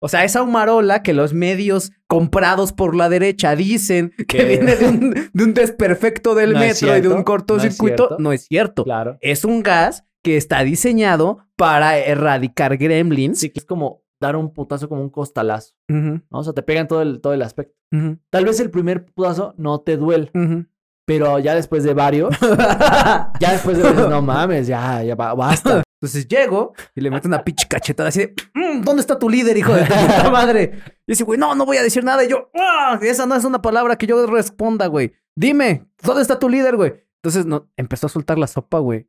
O sea, esa humarola que los medios comprados por la derecha dicen que viene de un, de un desperfecto del No metro y de un cortocircuito, no es cierto. no es cierto. Claro. Es un gas que está diseñado para erradicar gremlins. Sí, que es como dar un putazo como un costalazo, Ujú, ¿no? O sea, te pegan todo el, todo el aspecto. Tal vez el primer putazo no te duele, pero ya después de varios, ya después de no mames, ya, ya ba- basta. Entonces llego y le meto una pinche cachetada así de, "Mm, ¿dónde está tu líder, hijo de tu puta madre? Y dice, güey, no, no voy a decir nada. Y yo, "Ah, esa no es una palabra que yo responda, güey. Dime, ¿dónde está tu líder, güey? Entonces no, empezó a soltar la sopa, güey.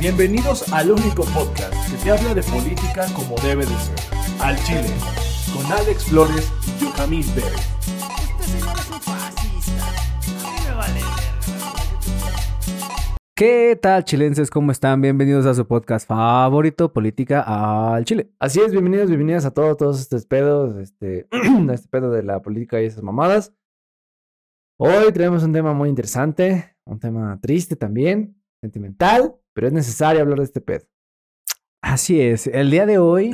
Bienvenidos al único podcast que te habla de política como debe de ser. Al Chile, con Alex Flores y Yohamín Pérez. ¿Qué tal, chilenses? ¿Cómo están? Bienvenidos a su podcast favorito, Política al Chile. Así es, bienvenidos, bienvenidas a todos, todos estos pedos, este, a este pedo de la política y esas mamadas. Hoy tenemos un tema muy interesante, un tema triste también, sentimental, pero es necesario hablar de este pedo. Así es. El día de hoy,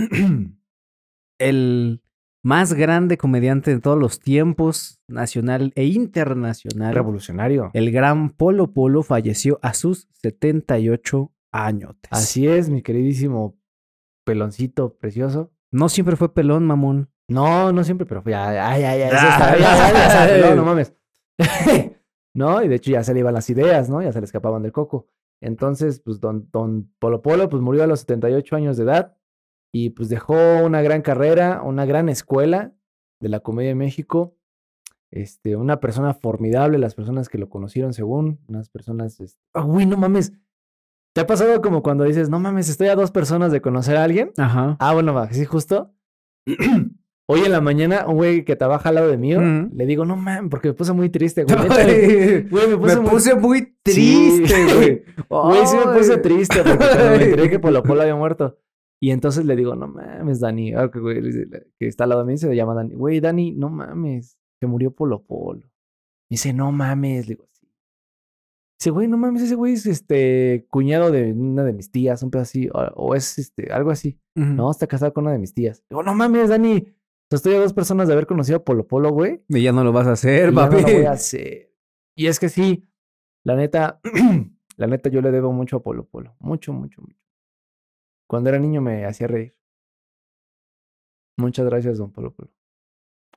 el más grande comediante de todos los tiempos, nacional e internacional, Revolucionario. el gran Polo Polo, falleció a sus 78 años. Así es, mi queridísimo peloncito precioso. No siempre fue pelón, mamón. No, no siempre, pero ya, ya, ya, ya, ya, no mames. No, y de hecho ya se le iban las ideas, ¿no? Ya se le escapaban del coco. Entonces, pues don, don Polo Polo, pues murió a los 78 años de edad y pues dejó una gran carrera, una gran escuela de la comedia en México. Este, una persona formidable, las personas que lo conocieron según, unas personas, este, ah, güey, no mames. ¿Te ha pasado como cuando dices, no mames, estoy a dos personas de conocer a alguien? Ajá. Ah, bueno, va, sí, justo. Hoy en la mañana, un güey que trabaja al lado de mío, le digo, no mames, porque me puse muy triste, güey. Me me puse, muy- puse muy Sí, triste, güey. Güey, sí me puse triste porque cuando me enteré que Polo Polo había muerto. Y entonces le digo, no mames, Dani. Ah, que, güey, que está al lado de mí se llama Dani. Güey, Dani, no mames, que murió Polo Polo. Me dice, no mames. Le digo, sí. Dice, güey, no mames, ese güey es este cuñado de una de mis tías, un pedo así, o, o es este, algo así. No, está casado con una de mis tías. Digo, no mames, Dani. Sea, estoy a dos personas de haber conocido a Polo Polo, güey. Y ya no lo vas a hacer, y ya no papi. lo voy a hacer. Y es que sí, la neta, la neta, yo le debo mucho a Polo Polo. Mucho, mucho, mucho. Cuando era niño me hacía reír. Muchas gracias, don Polo Polo.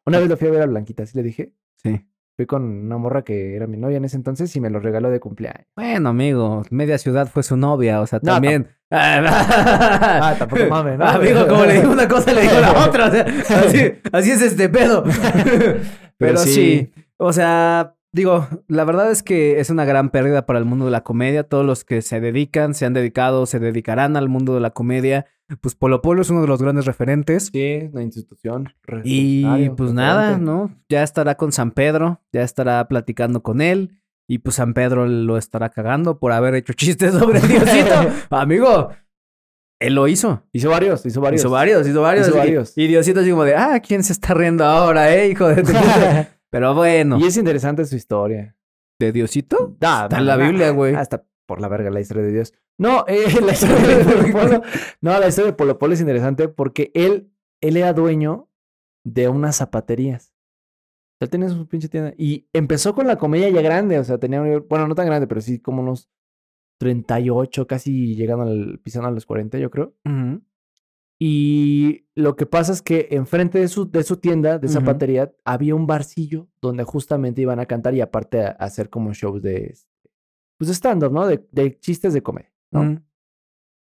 Una vez lo fui a ver a Blanquita, así le dije. Sí. Fui con una morra que era mi novia en ese entonces y me lo regaló de cumpleaños. Bueno, amigo, media ciudad fue su novia, o sea, No, también. Ah, tampoco mames, ¿no? Amigo, como le digo una cosa, le digo la otra. O sea, así, así es este pedo. Pero, sí. sí. o sea, digo, la verdad es que es una gran pérdida para el mundo de la comedia. Todos los que se dedican, se han dedicado, se dedicarán al mundo de la comedia. Pues Polo Polo es uno de los grandes referentes. Sí, una institución. Y pues nada. ¿no? Ya estará con San Pedro, ya estará platicando con él. Y pues San Pedro lo estará cagando por haber hecho chistes sobre Diosito. Amigo, él lo hizo. Hizo varios, hizo varios. Hizo varios, hizo varios. Hizo y- varios. Y, Diosito así como de, ah, ¿quién se está riendo ahora, eh, hijo de tu puta?" Pero bueno, Y es interesante su historia. ¿de Diosito? Ah, Está en la Biblia, güey. Hasta por la verga la historia de Dios. No, eh, la historia de Polo Polo. No, la historia de Polo Polo es interesante porque él, él era dueño de unas zapaterías. Él tenía su pinche tienda. Y empezó con la comedia ya grande. O sea, tenía, un- bueno, no tan grande, pero sí como unos 38, casi llegando al, pisando a los 40, yo creo. Ujú. Y lo que pasa es que enfrente de su, de su tienda, de zapatería, había un barcillo donde justamente iban a cantar y aparte a, a hacer como shows de, pues stand-up, ¿no? De, de chistes de comedia, ¿no?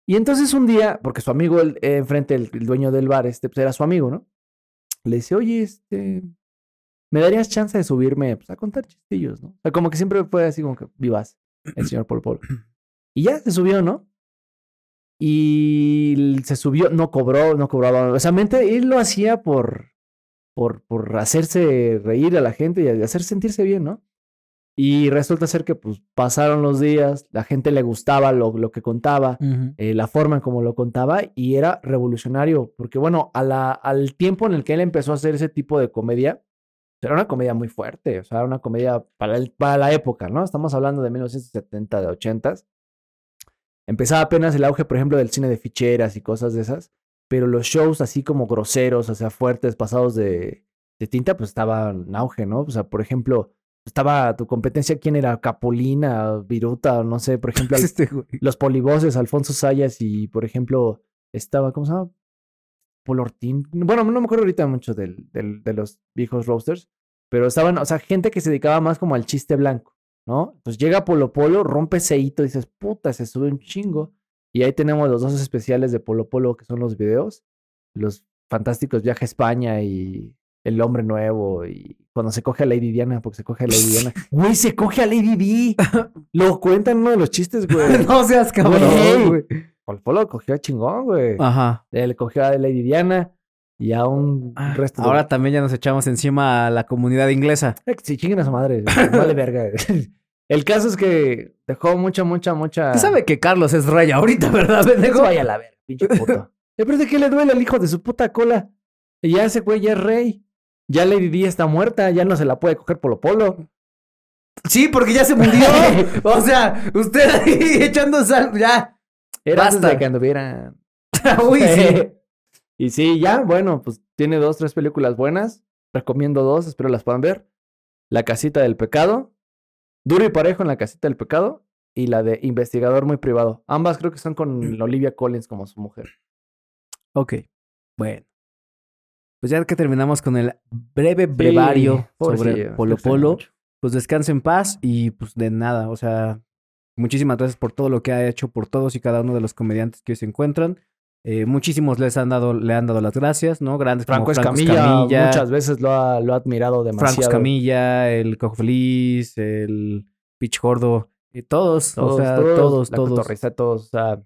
Y entonces un día, porque su amigo, el, eh, enfrente, el, el dueño del bar, este, pues era su amigo, ¿no? Le dice, oye, este, ¿me darías chance de subirme pues, a contar chistillos, ¿no? O sea, como que siempre fue así como que vivas el señor Polo Polo. Y ya se subió, ¿no? Y se subió, no cobró, no cobraba. O sea, mente, él lo hacía por, por, por hacerse reír a la gente y hacer sentirse bien, ¿no? Y resulta ser que pues pasaron los días, la gente le gustaba lo, lo que contaba, eh, la forma en cómo lo contaba y era revolucionario, porque bueno, a la, al tiempo en el que él empezó a hacer ese tipo de comedia, era una comedia muy fuerte, o sea, era una comedia para, el, para la época, ¿no? Estamos hablando de 1970, de 80 Empezaba apenas el auge, por ejemplo, del cine de ficheras y cosas de esas, pero los shows así como groseros, o sea, fuertes, pasados de, de tinta, pues estaban en auge, ¿no? O sea, por ejemplo, estaba tu competencia, ¿quién era? Capulina, Viruta, no sé, por ejemplo, Este, los polivoces, Alfonso Sayas y, por ejemplo, estaba, ¿cómo se llama? Polortín. Bueno, no me acuerdo ahorita mucho del, del, de los viejos roasters, pero estaban, o sea, gente que se dedicaba más como al chiste blanco. ¿No? Pues llega Polo Polo, rompe ese hito, dices, puta, se sube un chingo. Y ahí tenemos los dos especiales de Polo Polo, que son los videos, los fantásticos Viaje a España y El Hombre Nuevo, y cuando se coge a Lady Diana, porque se coge a Lady Diana. Güey, se coge a Lady Di. Lo cuentan uno de los chistes, güey. no seas cabrón, Güey. Polo Polo cogió a chingón, güey. Ajá. Él cogió a Lady Diana y a un Ah, resto de- Ahora también ya nos echamos encima a la comunidad inglesa. Eh, Sí, chinguen a su madre. Vale verga. El caso es que dejó mucha, mucha, mucha. Tú sabes que Carlos es rey ahorita, ¿verdad, pendejo? vaya a la verga, pinche puto. ¿Y aparte qué le duele al hijo de su puta cola? Y ya ese güey ya es rey. Ya Lady Di está muerta, ya no se la puede coger Polo Polo. Sí, porque ya se murió. o sea, usted ahí echando sal, ya. Era Basta. antes de que anduvieran. Uy, sí. Y sí, ya, bueno, pues tiene dos, tres películas buenas. Recomiendo dos, espero las puedan ver. La casita del pecado. Duro y parejo en la casita del pecado. Y la de investigador muy privado. Ambas creo que son con Olivia Collins como su mujer. Ok, bueno. Pues ya que terminamos con el breve brevario sobre pobrecillo, Polo Polo, pues descanse en paz y pues de nada, o sea, muchísimas gracias por todo lo que ha hecho por todos y cada uno de los comediantes que hoy se encuentran. Eh, muchísimos les han dado, le han dado las gracias, ¿no? Grandes Franco como Franco Escamilla, Escamilla, muchas veces lo ha, lo ha admirado demasiado. Franco Escamilla, el Cojo Feliz, el Pitch Gordo, y todos, Todos, o sea, todos, todos, la todos. cotorriza, todos. O sea,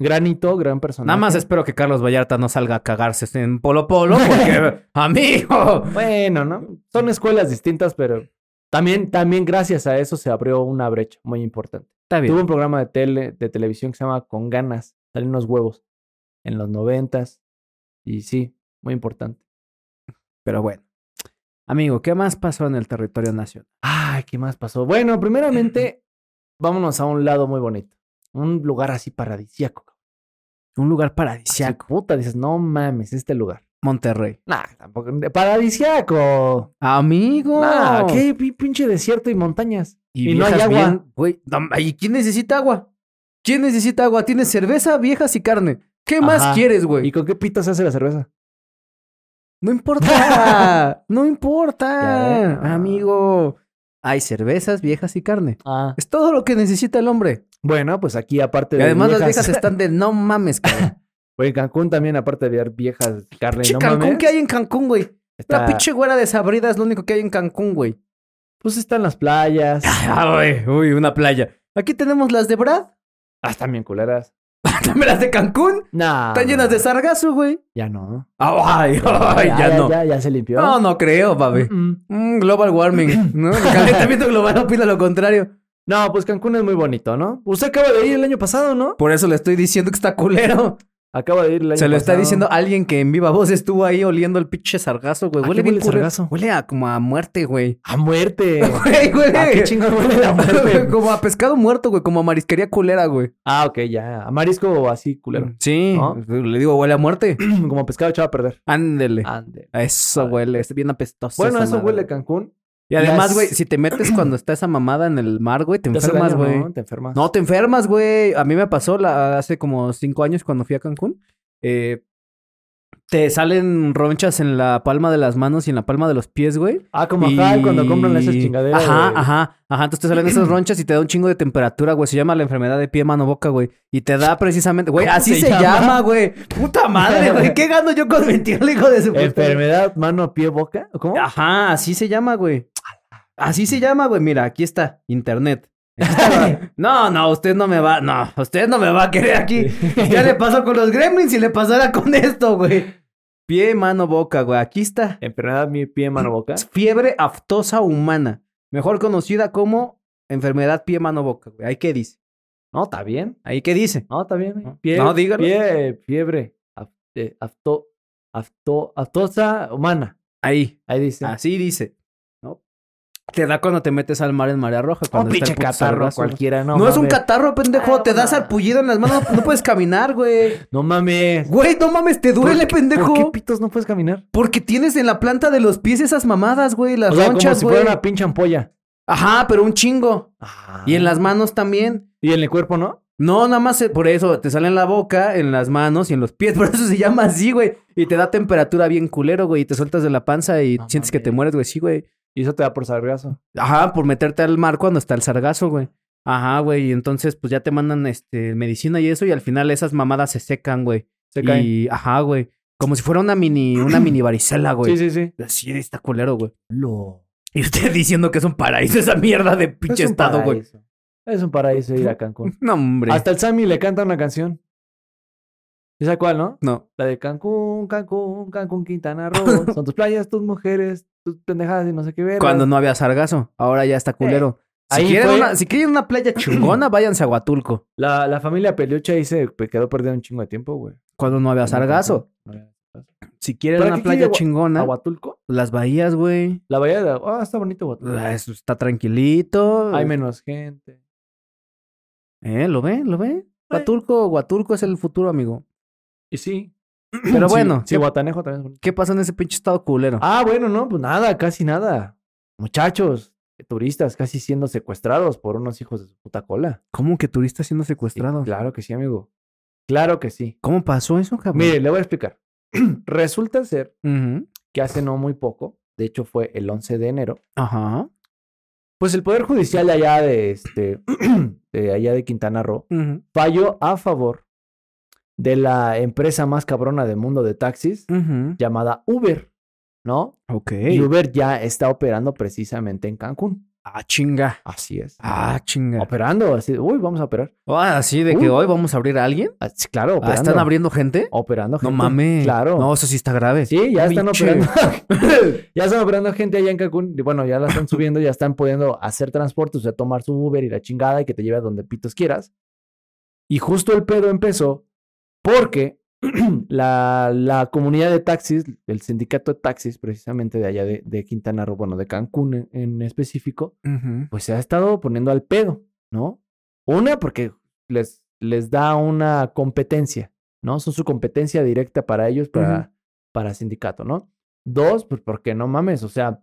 granito, gran personaje. Nada más espero que Carlos Vallarta no salga a cagarse en Polo Polo, porque, amigo, Bueno, ¿no? Son escuelas distintas, pero también, también gracias a eso se abrió una brecha muy importante. está bien. Tuvo un programa de tele, de televisión que se llama Con Ganas, salen unos huevos en los noventas. Y sí, muy importante. Pero bueno. Amigo, ¿qué más pasó en el territorio nacional? Ay, ¿qué más pasó? Bueno, primeramente, vámonos a un lado muy bonito. Un lugar así paradisíaco. Un lugar Así, paradisiaco. puta, dices, no mames, este lugar. Monterrey. Nah, tampoco. Paradisiaco. Amigo. Nah, qué pi- pinche desierto y montañas. Y, Y no hay agua. bien- güey, no, ¿y quién necesita agua? ¿Quién necesita agua? Tienes cerveza, viejas y carne. ¿Qué más quieres, ¿Y güey? con qué pito se hace la cerveza? No importa. no importa. Amigo. Hay cervezas, viejas y carne. Ah. Es todo lo que necesita el hombre. Bueno, pues aquí aparte Y de además las viejas- viejas están de no mames, cabrón. Oye, en Cancún también, aparte de ver viejas carne, Pinche no Cancún, mames, ¿qué hay en Cancún, güey? está- La pinche güera desabrida es lo único que hay en Cancún, güey. Pues están las playas. Ah, güey. Uy, una playa. Aquí tenemos las de Brad. Ah, están bien culeras. También las de Cancún. Nah. Están llenas de sargazo, güey. Ya no. Ay, ay, ya, no. Ya, ya se limpió. No, no creo, papi. Mm-mm. Mm, global warming, ¿no? El calentamiento global opina lo contrario. No, pues Cancún es muy bonito, ¿no? Usted acaba de ir el año pasado, ¿no? Por eso le estoy diciendo que está culero. Acaba de ir año Se lo está diciendo alguien que en viva voz estuvo ahí oliendo el pinche sargazo, güey. ¿A Huele bien sargazo? Huele a como a muerte, güey. ¡A muerte! Güey, huele. ¿A qué chingón huele la muerte? como a pescado muerto, güey. Como a marisquería culera, güey. ah, ok, ya. A marisco así, culero. Sí. ¿No? Le digo, huele a muerte. Como pescado echado a perder. Ándele. Ande. A Eso huele. Es bien apestoso. Bueno, eso madre. huele Cancún. Y además, güey, si te metes cuando está esa mamada en el mar, güey, te enfermas, güey. ¿no? Te enfermas. No, te enfermas, güey. A mí me pasó la- hace como cinco años cuando fui a Cancún. Eh, te salen ronchas en la palma de las manos y en la palma de los pies, güey. Ah, como Y- acá cuando compran esas chingaderas. Ajá, ajá, ajá. Entonces te salen esas ronchas y te da un chingo de temperatura, güey. Se llama la enfermedad de pie, mano, boca, güey. Y te da precisamente, güey, ¿Cómo así se se, llama? llama, güey. Puta madre, güey. ¿Qué gano yo con mentirle, hijo de su puta? Enfermedad, mano, pie, boca. ¿Cómo? Ajá, así se llama, güey. Así se llama, güey. Mira, aquí está, internet. No, no, usted no me va, no, usted no me va a querer aquí. Ya le pasó con los gremlins y le pasará con esto, güey. Pie, mano, boca, güey. Aquí está. Enfermedad mi pie, mano, boca. Fiebre aftosa humana. Mejor conocida como enfermedad pie, mano, boca, güey. ¿Ahí qué dice? No, está bien. ¿Ahí qué dice? No, está bien. Pie, No, dígalo. Pie, fiebre. eh, afto, afto, aftosa humana. Ahí. Ahí dice. Así dice. Te da cuando te metes al mar en marea roja. Un Cuando está pinche el puto catarro cualquiera, no No, es un catarro, pendejo. Te das sarpullido en las manos. No puedes caminar, güey. No mames. Güey, no mames, te duele, ¿Por qué- pendejo. ¿Por qué pitos no puedes caminar? Porque tienes en la planta de los pies esas mamadas, güey. Las O sea, como si güey. fuera una pinche ampolla. Ajá, pero un chingo. Ah. Y en las manos también. Y en el cuerpo, ¿no? No, nada más eh, por eso te sale en la boca, en las manos y en los pies. Por eso se llama así, güey. Y te da temperatura bien culero, güey. Y te sueltas de la panza y No sientes que te mueres, güey. Sí, güey. Y eso te da por sargazo. Ajá, por meterte al mar cuando está el sargazo, güey. Ajá, güey. Y entonces, pues ya te mandan este medicina y eso. Y al final esas mamadas se secan, güey. Se caen. Y, ajá, güey. Como si fuera una mini, una mini varicela, güey. Sí, sí, sí. Así está culero, güey. Lo. Y usted diciendo que es un paraíso esa mierda de pinche Es un estado, güey. Es un paraíso ir a Cancún. No, hombre. Hasta el Sammy le canta una canción. ¿Esa cuál, no? No. La de Cancún, Cancún, Cancún, Quintana Roo. Son tus playas, tus mujeres, tus pendejadas y no sé qué ver. Cuando no había sargazo. Ahora ya está culero. Si, Ahí quieren fue- una, si quieren una playa chingona, váyanse a Huatulco. La, la familia Peluche ahí se quedó perdida un chingo de tiempo, güey. Cuando no había sargazo. No había sargazo. Si quieren ¿Para una quiere playa chingona, ¿A Huatulco? las bahías, güey. La bahía de... Ah, está bonito Huatulco. Ah, Eso está tranquilito. Hay menos gente. ¿Eh? ¿Lo ve? ¿Lo ve? Huatulco, Huatulco es el futuro, amigo. Y sí. Pero bueno, Sí, ¿qué, Guatanejo también qué pasó en ese pinche estado culero? Ah, bueno, no, pues nada, casi nada. Muchachos, turistas casi siendo secuestrados por unos hijos de su puta cola. ¿Cómo que turistas siendo Sí, secuestrados? claro que sí, amigo. Claro que sí. ¿Cómo pasó eso, cabrón? Mire, le voy a explicar. Resulta ser que hace no muy poco, de hecho fue el 11 de enero, Ajá. pues el Poder Judicial de allá de, este, de allá de Quintana Roo falló a favor de la empresa más cabrona del mundo de taxis llamada Uber, ¿no? Ok. Y Uber ya está operando precisamente en Cancún. Ah, chinga. Así es. Ah, chinga. Operando, así, uy, vamos a operar. Ah, así de que hoy vamos a abrir a alguien. Ah, claro, Ah, operando. ¿Están abriendo gente? Operando No gente. mames. Claro. No, eso sí está grave. Sí, ya están operando. ya están operando gente allá en Cancún. Y bueno, ya la están subiendo, ya están pudiendo hacer transporte, o sea, tomar su Uber y la chingada y que te lleve a donde pitos quieras. Y justo el pedo empezó porque la, la comunidad de taxis, el sindicato de taxis, precisamente de allá de, de Quintana Roo, bueno, de Cancún en, en específico, pues se ha estado poniendo al pedo, ¿no? Una, porque les, les da una competencia, ¿no? Son su competencia directa para ellos, para, para sindicato, ¿no? Dos, pues porque no mames, o sea,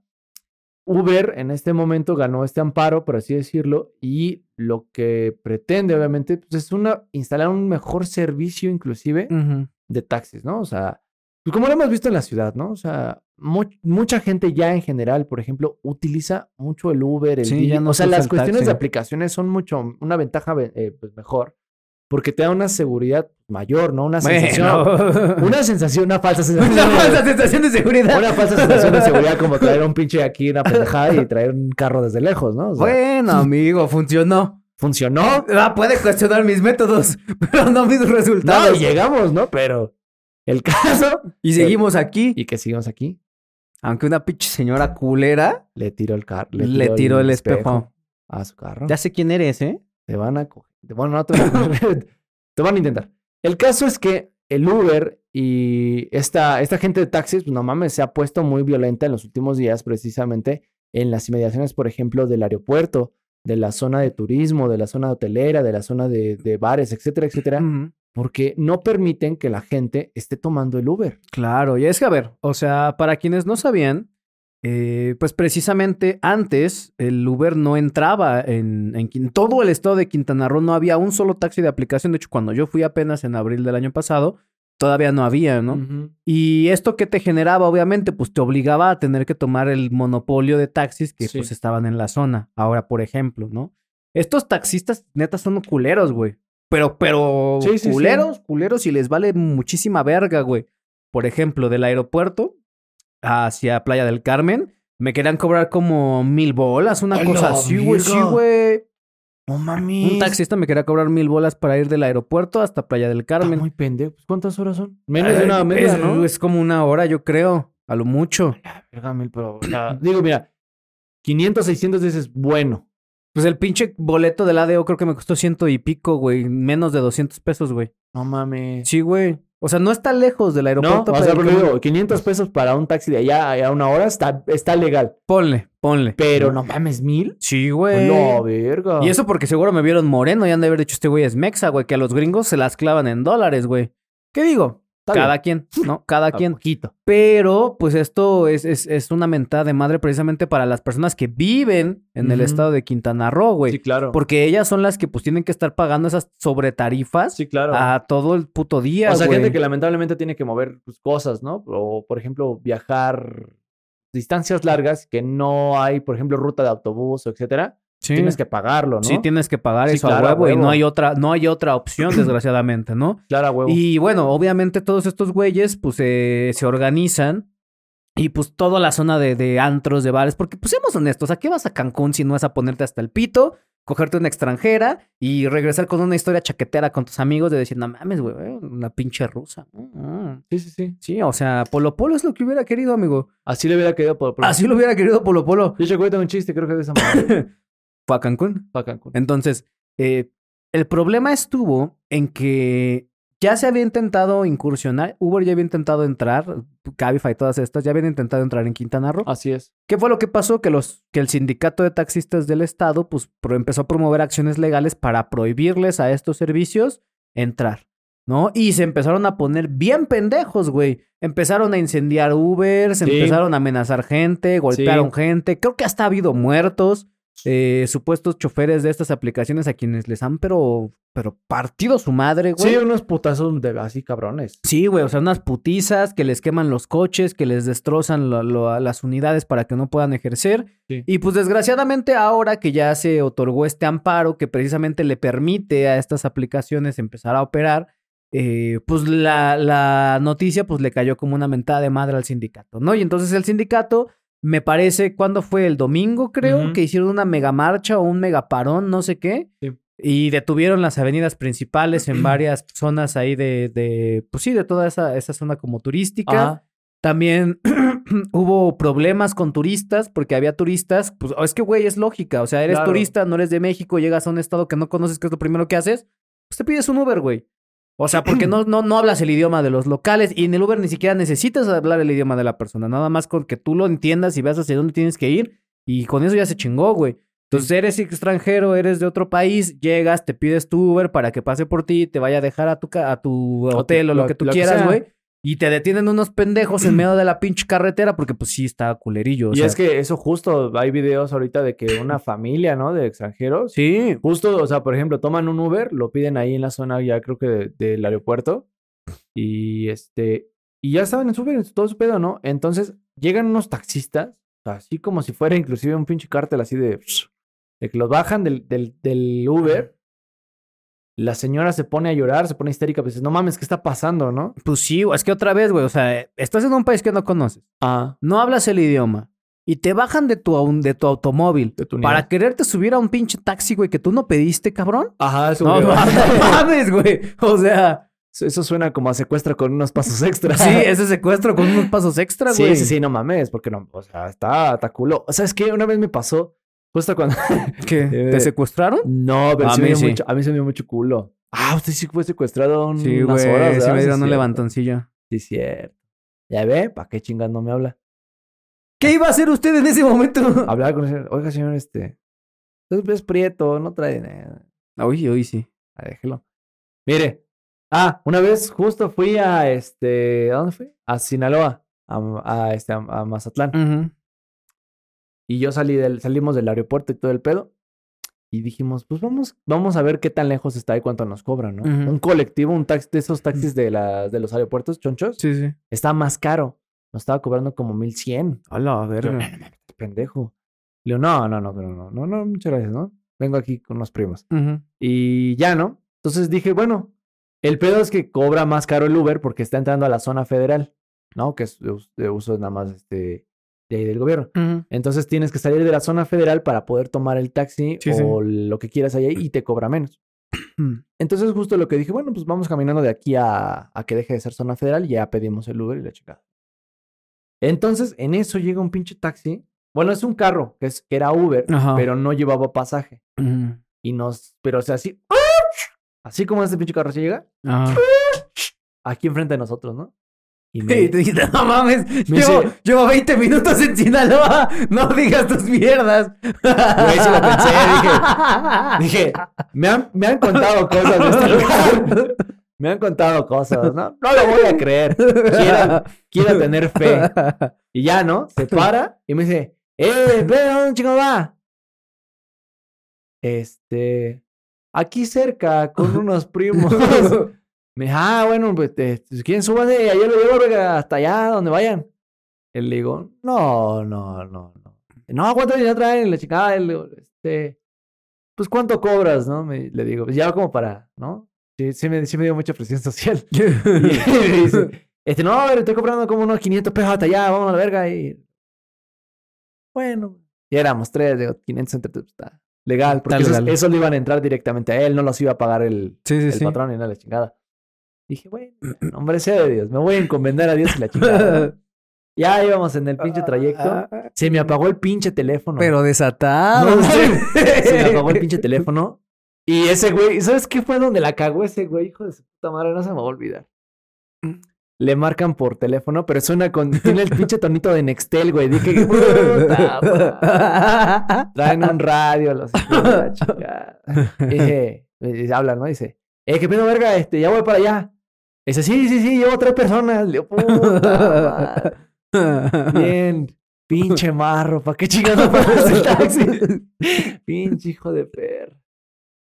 Uber en este momento ganó este amparo, por así decirlo, y lo que pretende, obviamente, pues es una, instalar un mejor servicio inclusive de taxis, ¿no? O sea, pues como lo hemos visto en la ciudad, ¿no? O sea, mu- mucha gente ya en general, por ejemplo, utiliza mucho el Uber, el Sí, Didi. ya no O sea, se las cuestiones taxi. de aplicaciones son mucho, una ventaja eh, pues mejor, porque te da una seguridad mayor, ¿no? Una sensación, Bueno. una sensación, una falsa sensación. Una falsa sensación de seguridad. Una falsa sensación de seguridad como traer un pinche aquí una pendejada y traer un carro desde lejos, ¿no? O sea, Bueno, amigo, funcionó. funcionó. Ah, puede cuestionar mis métodos, pero no mis No, resultados. y llegamos, ¿no? Pero el caso y seguimos aquí. y que seguimos aquí. Aunque una pinche señora culera Le tiró el carro. le, tiró el espejo. a su carro. Ya sé quién eres, ¿eh? Te van a coger. Bueno, no te van a te van a intentar. El caso es que el Uber y esta, esta gente de taxis, pues no mames, se ha puesto muy violenta en los últimos días, precisamente en las inmediaciones, por ejemplo, del aeropuerto, de la zona de turismo, de la zona hotelera, de la zona de, de bares, etcétera, etcétera, porque no permiten que la gente esté tomando el Uber. Claro, y es que a ver, o sea, para quienes no sabían, eh, pues precisamente antes el Uber no entraba en, en todo el estado de Quintana Roo, no había un solo taxi de aplicación. De hecho, cuando yo fui apenas en abril del año pasado, todavía no había, ¿no? Y esto que te generaba, obviamente, pues te obligaba a tener que tomar el monopolio de taxis que Sí. pues estaban en la zona. Ahora, por ejemplo, ¿no? Estos taxistas neta son culeros, güey. Pero, pero Sí, sí, sí. culeros, culeros y les vale muchísima verga, güey. Por ejemplo, del aeropuerto hacia Playa del Carmen, me querían cobrar como mil bolas, una ¡A cosa así, güey. Sí, güey. No mames. Un taxista me quería cobrar mil bolas para ir del aeropuerto hasta Playa del Está Carmen. muy pendejo. Pues, ¿Cuántas horas son? Menos de una media, es, ¿no? Es como una hora, yo creo. A lo mucho. Verga, mil, pero, o sea, digo, mira, 500, 600 dices, bueno. Pues el pinche boleto del ADO creo que me costó ciento y pico, güey. Menos de 200 pesos, güey. No mames. Sí, güey. O sea, no está lejos del No, aeropuerto. o sea, pero pero digo, 500 pesos para un taxi de allá a una hora está, está legal. Ponle, ponle. Pero no mames, mil. Sí, güey. No, verga. Y eso porque seguro me vieron moreno y han de haber dicho este güey es mexa, güey, que a los gringos se las clavan en dólares, güey. ¿Qué digo? Cada quien, ¿no? Cada A quien. poquito. Pero, pues esto es, es, es una mentada de madre precisamente para las personas que viven en el estado de Quintana Roo, güey. Sí, claro. Porque ellas son las que pues tienen que estar pagando esas sobretarifas Sí, claro. a todo el puto día, o sea, güey. gente que lamentablemente tiene que mover pues, cosas, ¿no? O, por ejemplo, viajar distancias largas que no hay, por ejemplo, ruta de autobús o etcétera. Sí. Tienes que pagarlo, ¿no? Sí, tienes que pagar Sí, eso claro, a a huevo, y huevo. no hay otra, no hay otra opción, desgraciadamente, ¿no? Claro, a huevo. Y bueno, obviamente todos estos güeyes, pues, eh, se organizan. Y pues toda la zona de, de antros, de bares, porque pues seamos honestos, ¿a qué vas a Cancún si no es a ponerte hasta el pito, cogerte una extranjera y regresar con una historia chaquetera con tus amigos de decir, no mames, güey, una pinche rusa. Mm, mm". Sí, sí, sí. Sí, o sea, Polo Polo es lo que hubiera querido, amigo. Así le hubiera quedado por... por- Así lo hubiera querido Polo Polo. De hecho, cuento un chiste, creo que de esa manera. Fue a Cancún. Pa' Cancún. Entonces, eh, el problema estuvo en que ya se había intentado incursionar, Uber ya había intentado entrar, Cabify y todas estas, ya habían intentado entrar en Quintana Roo. Así es. ¿Qué fue lo que pasó? Que, los, que el sindicato de taxistas del estado pues, pro- empezó a promover acciones legales para prohibirles a estos servicios entrar, ¿no? Y se empezaron a poner bien pendejos, güey. Empezaron a incendiar Uber, se Sí. empezaron a amenazar gente, golpearon gente. Creo que hasta ha habido muertos. Eh, supuestos choferes de estas aplicaciones a quienes les han, pero, pero partido su madre, güey. Sí, unos putazos de así cabrones. Sí, güey, o sea, unas putizas que les queman los coches, que les destrozan lo- lo- las unidades para que no puedan ejercer. Sí. Y pues desgraciadamente ahora que ya se otorgó este amparo que precisamente le permite a estas aplicaciones empezar a operar, eh, pues la, la noticia pues le cayó como una mentada de madre al sindicato, ¿no? Y entonces el sindicato, me parece, ¿cuándo fue? El domingo, creo, que hicieron una mega marcha o un mega parón, no sé qué. Sí. Y detuvieron las avenidas principales en varias zonas ahí de, de pues sí, de toda esa, esa zona como turística. Ajá. También hubo problemas con turistas porque había turistas, pues es que güey, es lógica, o sea, eres Claro. turista, no eres de México, llegas a un estado que no conoces, ¿qué es lo primero que haces? Pues te pides un Uber, güey. O sea, porque no, no, no hablas el idioma de los locales y en el Uber ni siquiera necesitas hablar el idioma de la persona, nada más con que tú lo entiendas y veas hacia dónde tienes que ir y con eso ya se chingó, güey. Entonces eres extranjero, eres de otro país, llegas, te pides tu Uber para que pase por ti, te vaya a dejar a tu, a tu hotel o lo, lo- que tú lo quieras, güey. Y te detienen unos pendejos en medio de la pinche carretera porque pues sí está culerillo. o y sea. es que eso justo, hay videos ahorita de que una familia, ¿no? De extranjeros. Sí, Justo, o sea, por ejemplo, toman un Uber, lo piden ahí en la zona ya creo que de- del aeropuerto. Y este, y ya estaban en su Uber, en todo su pedo, ¿no? Entonces llegan unos taxistas, así como si fuera inclusive un pinche cártel así de, de que los bajan del, del, del Uber. La señora se pone a llorar, se pone histérica, pues dice, no mames, ¿qué está pasando, no? pues sí, es que otra vez, güey, o sea, estás en un país que no conoces, Ah, no hablas el idioma y te bajan de tu, de tu automóvil de tu para quererte subir a un pinche taxi, güey, que tú no pediste, cabrón. Ajá, eso, No, mames, güey. O sea, eso suena como a secuestro con unos pasos extras. sí, ese secuestro con unos pasos extra, Sí, güey. sí, sí, no mames, porque no, o sea, está, está culo. O sea, es que una vez me pasó, justo cuando... ¿Qué? Eh, ¿Te secuestraron? no, pero A sí me mí dio sí. mucho, a mí se me dio mucho culo. Ah, usted sí fue secuestrado un- Sí, unas güey, horas, sí ¿verdad? me dieron un cierto. levantoncillo. Sí, cierto. Ya ve, ¿para qué chingas no me habla? ¿Qué iba a hacer usted en ese momento? Hablar con el señor, oiga, señor, este... Es, es prieto, no trae. Uy, uy, sí. Ah, déjelo. Mire. Ah, una vez justo fui a este... ¿A dónde fui? A Sinaloa. A, a este, a, a Mazatlán. Ujú. Y yo salí del, salimos del aeropuerto y todo el pedo. Y dijimos, pues vamos, vamos a ver qué tan lejos está y cuánto nos cobran, ¿no? Un colectivo, un taxi de esos taxis de, la, de los aeropuertos chonchos, Sí, sí. está más caro. Nos estaba cobrando como 1100. A la Yo, verga. "Este pendejo. Le digo, no, no, no, pero no, no, no, muchas gracias, ¿no? Vengo aquí con unos primos. Y ya, ¿no? Entonces dije, bueno, el pedo es que cobra más caro el Uber porque está entrando a la zona federal, ¿no? Que es de uso nada más este de ahí del gobierno. Entonces tienes que salir de la zona federal para poder tomar el taxi Sí, sí. o lo que quieras allá y te cobra menos. Entonces justo lo que dije, bueno, pues vamos caminando de aquí a, a que deje de ser zona federal y ya pedimos el Uber y la chingada. Entonces en eso llega un pinche taxi. Bueno, es un carro que, es, que era Uber, Ajá. pero no llevaba pasaje. Y nos, pero o sea, así, así como este pinche carro se llega, Ajá. aquí enfrente de nosotros, ¿no? Y me- te dije, no mames, Me llevo, dice- llevo 20 minutos en Sinaloa, no digas tus mierdas. Güey, sí lo pensé, dije, dije, me han, me han contado cosas de este lugar. Me han contado cosas, ¿no? No lo voy a creer. Quiero, quiero tener fe. Y ya, ¿no? Se para y me dice, ¡eh, ve, ¿dónde chingo va? Este, aquí cerca, con unos primos. Me dice, ah, bueno, pues, eh, si quieren súbase, ayer lo llevo hasta allá, donde vayan. Y le digo, no, no, no, no. No, ¿cuánto dinero traen? Y la chica, y le digo, este, pues, ¿cuánto cobras, no? Me- le digo, pues, ya como para, ¿no? Sí, sí me, sí me dio mucha presión social. Y me dice, este, no, a ver, estoy comprando como unos 500 pesos hasta allá, vamos a la verga. Y bueno, y éramos tres, digo, 500 entre todos, está legal, porque esos, le iban a entrar directamente a él, no los iba a pagar el, Sí, sí, el sí. patrón y nada, la chingada. Dije, bueno, hombre sea de Dios, me voy a encomendar a Dios y la chingada. Ya íbamos en el pinche trayecto, se me apagó el pinche teléfono. Pero desatado. No, se, se me apagó el pinche teléfono. Y ese güey, ¿sabes qué fue donde la cagó ese güey? Hijo de su puta madre, no se me va a olvidar. Le marcan por teléfono, pero suena con. Tiene el pinche tonito de Nextel, güey. Dije, puta. Traen un radio, los. Dije, eh, habla, ¿no? Dice, eh, qué pedo, verga, este, ya voy para allá. Dice, sí, sí, sí, llevo tres personas. Le digo, puta madre. Bien, pinche marro, ¿para qué chingados pagas el taxi? pinche hijo de perro.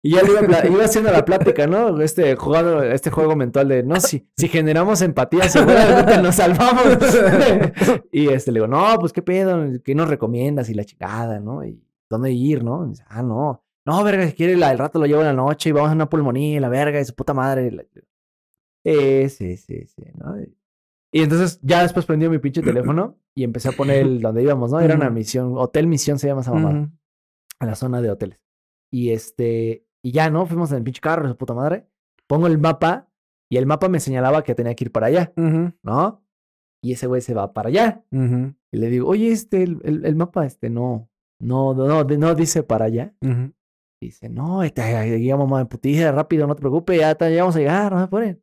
Y ya le iba, iba haciendo la plática, ¿no? Este, jugando este juego mental de, no, si, si generamos empatía, seguramente nos salvamos. y este, le digo, no, pues qué pedo, ¿qué nos recomiendas? Y la chingada, ¿no? Y dónde ir, ¿no? Y dice, ah, no. No, verga, si quiere, la, el rato lo llevo en la noche y vamos a una pulmonía, la verga, y su puta madre. la- Sí, sí, sí, sí, ¿no? Y- entonces ya después prendí mi pinche teléfono y empecé a poner el donde íbamos, ¿no? Era una misión, Hotel Misión se llama esa mamada, Ujú. a la zona de hoteles. Y este, y ya, ¿no? Fuimos en el pinche carro, su puta madre. Pongo el mapa y el mapa me señalaba que tenía que ir para allá. ¿no? Y ese güey se va para allá. Y le digo, oye, este, el, el- el mapa, este, no, no, no, no, no dice para allá. Dice, no, este, llegamos más putilla, rápido, no te preocupes, ya, ya vamos a llegar, no me ponen.